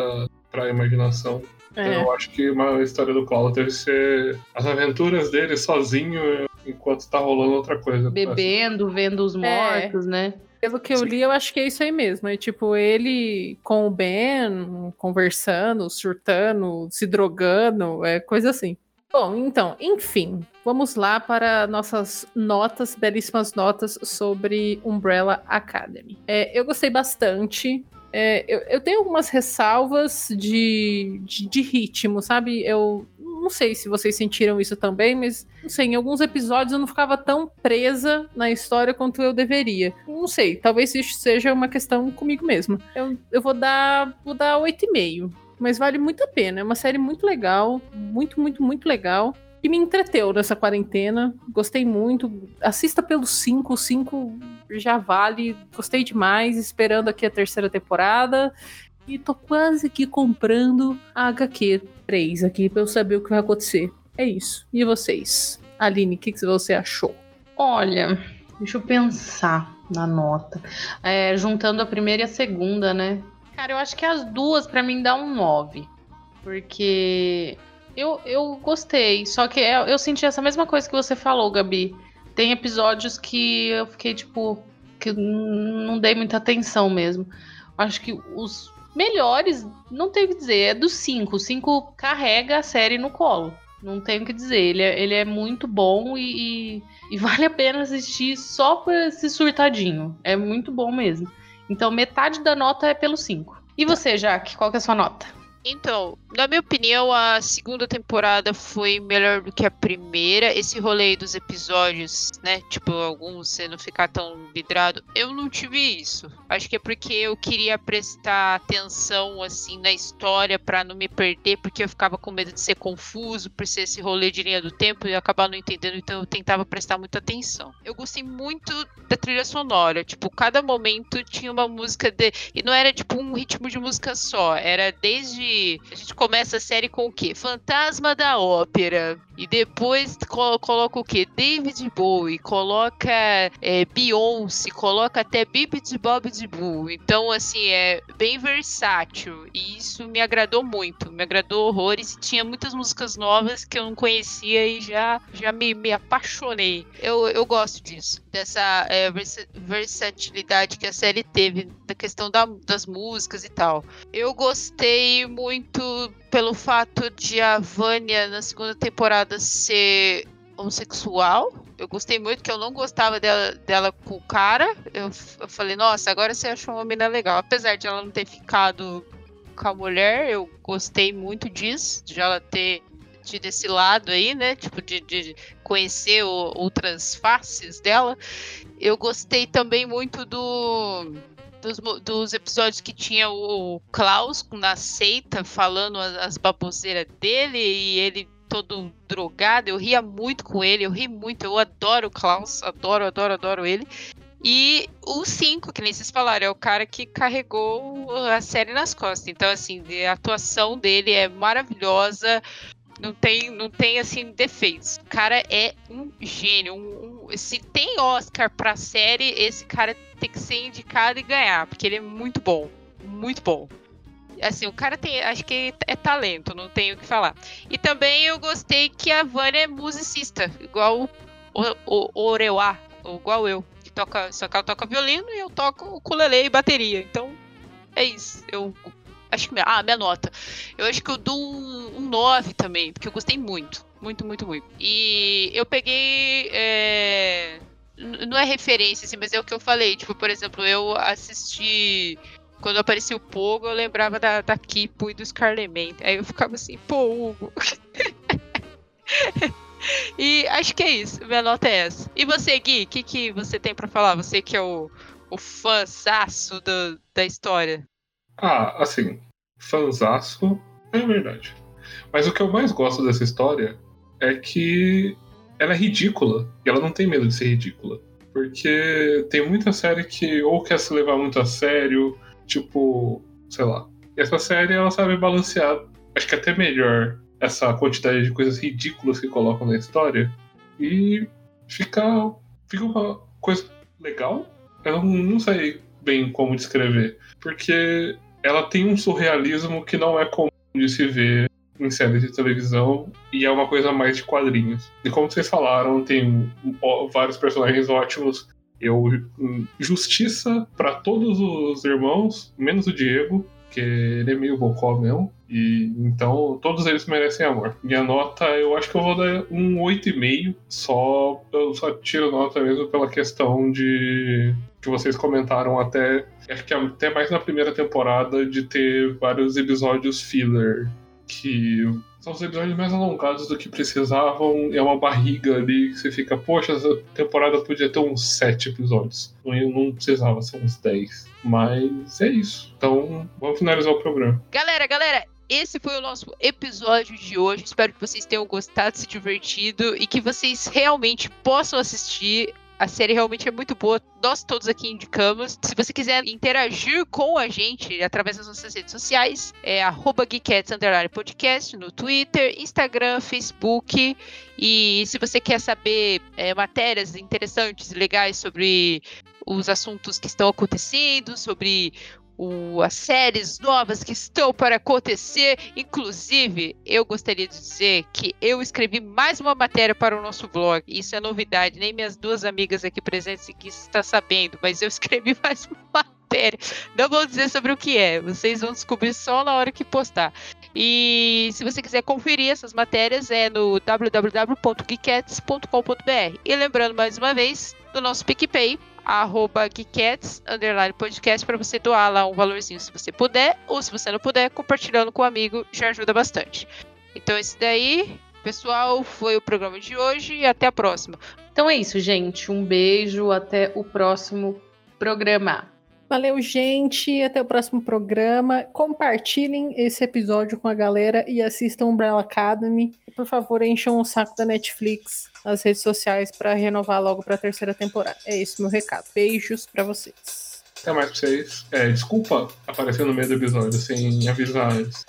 pra imaginação. É. Eu acho que uma história do Klaus deve ser as aventuras dele sozinho enquanto tá rolando outra coisa. Bebendo, vendo os mortos, né? Pelo que eu Sim. li, eu acho que é isso aí mesmo. É tipo, ele com o Ben, conversando, surtando, se drogando, é coisa assim. Bom, então, enfim, vamos lá para nossas notas, belíssimas notas sobre Umbrella Academy. É, eu gostei bastante. É, eu, eu tenho algumas ressalvas de, de, de ritmo, sabe? Eu não sei se vocês sentiram isso também, mas não sei, em alguns episódios eu não ficava tão presa na história quanto eu deveria. Não sei, talvez isso seja uma questão comigo mesma. Eu, eu vou dar vou dar 8,5. Mas vale muito a pena. É uma série muito legal. Muito, muito, muito legal. E me entreteu nessa quarentena. Gostei muito. Assista pelo 5. O 5 já vale. Gostei demais. Esperando aqui a terceira temporada. E tô quase que comprando a HQ 3 aqui pra eu saber o que vai acontecer. É isso. E vocês? Aline, o que, que você achou? Olha, deixa eu pensar na nota. É, juntando a primeira e a segunda, né? Cara, eu acho que as duas pra mim dá um 9. Porque eu, eu gostei. Só que eu, eu senti essa mesma coisa que você falou, Gabi. Tem episódios que eu fiquei, tipo, que não dei muita atenção mesmo. Acho que os melhores, não tenho o que dizer, é do 5. O 5 carrega a série no colo. Não tenho o que dizer. Ele é, ele é muito bom e, e, e *laughs* vale a pena assistir só por esse surtadinho. É muito bom mesmo. Então, metade da nota é pelo 5. E você, Jaque, qual que é a sua nota? Então, na minha opinião, a segunda temporada foi melhor do que a primeira. Esse rolê dos episódios, né? Tipo, alguns você não ficar tão vidrado. Eu não tive isso. Acho que é porque eu queria prestar atenção, assim, na história pra não me perder, porque eu ficava com medo de ser confuso, por ser esse rolê de linha do tempo e acabar não entendendo, então eu tentava prestar muita atenção. Eu gostei muito da trilha sonora. Tipo, cada momento tinha uma música de. E não era tipo um ritmo de música só. Era desde. A gente começa a série com o quê? Fantasma da Ópera. E depois co- coloca o quê? David Bowie, coloca é, Beyoncé, coloca até Bibi de Bob de Boo. Então, assim, é bem versátil. E isso me agradou muito. Me agradou horrores. E tinha muitas músicas novas que eu não conhecia e já, já me, me apaixonei. Eu, eu gosto disso. Dessa é, versa- versatilidade que a série teve. Da questão da- das músicas e tal. Eu gostei muito pelo fato de a Vânia na segunda temporada ser homossexual. Eu gostei muito que eu não gostava dela, dela com o cara. Eu, eu falei, nossa, agora você achou uma menina legal. Apesar de ela não ter ficado com a mulher, eu gostei muito disso, de ela ter tido esse lado aí, né? Tipo, de, de conhecer o- outras faces dela. Eu gostei também muito do dos, dos episódios que tinha o Klaus na seita falando as, as baboseiras dele e ele todo drogado. Eu ria muito com ele, eu ri muito. Eu adoro o Klaus, adoro, adoro, adoro ele. E o 5, que nem vocês falaram, é o cara que carregou a série nas costas. Então, assim, a atuação dele é maravilhosa. Não tem, não tem assim, defeitos. O cara é um gênio. um- um- se tem Oscar pra série, esse cara tem que ser indicado e ganhar, porque ele é muito bom. Muito bom. Assim, o cara tem. Acho que é talento, não tenho o que falar. E também eu gostei que a Vânia é musicista, igual o, o, o Oreuá, igual eu. Que toca, só que ela toca violino e eu toco ukulele e bateria. Então, é isso. Eu acho que. Ah, minha nota. Eu acho que eu dou um, um 9 também, porque eu gostei muito. Muito, muito, muito. E eu peguei. é, Não é referência, assim, mas é o que eu falei. Tipo, por exemplo, eu assisti. Quando aparecia o Pogo, eu lembrava da, da Kipo e do Scarleman. Aí eu ficava assim, pô, Hugo. *laughs* e acho que é isso. Minha nota é essa. E você, Gui, o que, que você tem pra falar? Você que é o, o fãzaço da história. Ah, assim, fanzaço é verdade. Mas o que eu mais gosto dessa história é que ela é ridícula. E ela não tem medo de ser ridícula. Porque tem muita série que ou quer se levar muito a sério, tipo, sei lá. E essa série ela sabe balancear, acho que até melhor, essa quantidade de coisas ridículas que colocam na história. E fica, fica uma coisa legal. Eu não, não sei bem como descrever. Porque ela tem um surrealismo que não é comum de se ver em séries de televisão e é uma coisa mais de quadrinhos. E como vocês falaram, tem vários personagens ótimos. Eu justiça para todos os irmãos, menos o Diego, que ele é meio bocó mesmo. E então todos eles merecem amor. Minha nota, eu acho que eu vou dar um 8,5, só eu só tiro nota mesmo pela questão de que vocês comentaram até, acho que até mais na primeira temporada de ter vários episódios filler que são os episódios mais alongados do que precisavam. É uma barriga ali que você fica, poxa, essa temporada podia ter uns sete episódios. Não, não precisava ser uns dez. Mas é isso. Então, vamos finalizar o programa. Galera, galera, esse foi o nosso episódio de hoje. Espero que vocês tenham gostado, se divertido e que vocês realmente possam assistir a série realmente é muito boa. Nós todos aqui indicamos. Se você quiser interagir com a gente através das nossas redes sociais, é Podcast no Twitter, Instagram, Facebook. E se você quer saber é, matérias interessantes legais sobre os assuntos que estão acontecendo, sobre o, as séries novas que estão para acontecer. Inclusive, eu gostaria de dizer que eu escrevi mais uma matéria para o nosso blog. Isso é novidade, nem minhas duas amigas aqui presentes está sabendo, mas eu *laughs* escrevi mais uma matéria. Não vou dizer sobre o que é, vocês vão descobrir só na hora que postar. E se você quiser conferir essas matérias, é no www.geekets.com.br. E lembrando mais uma vez do nosso PicPay, arroba Geekets, underline podcast, para você doar lá um valorzinho se você puder, ou se você não puder, compartilhando com um amigo já ajuda bastante. Então, esse daí, pessoal, foi o programa de hoje e até a próxima. Então é isso, gente. Um beijo, até o próximo programa. Valeu, gente. Até o próximo programa. Compartilhem esse episódio com a galera e assistam Umbrella Academy. E, por favor, encham o saco da Netflix nas redes sociais para renovar logo para a terceira temporada. É isso meu recado. Beijos para vocês. Até mais pra vocês. É, desculpa aparecer no meio do episódio sem avisar antes.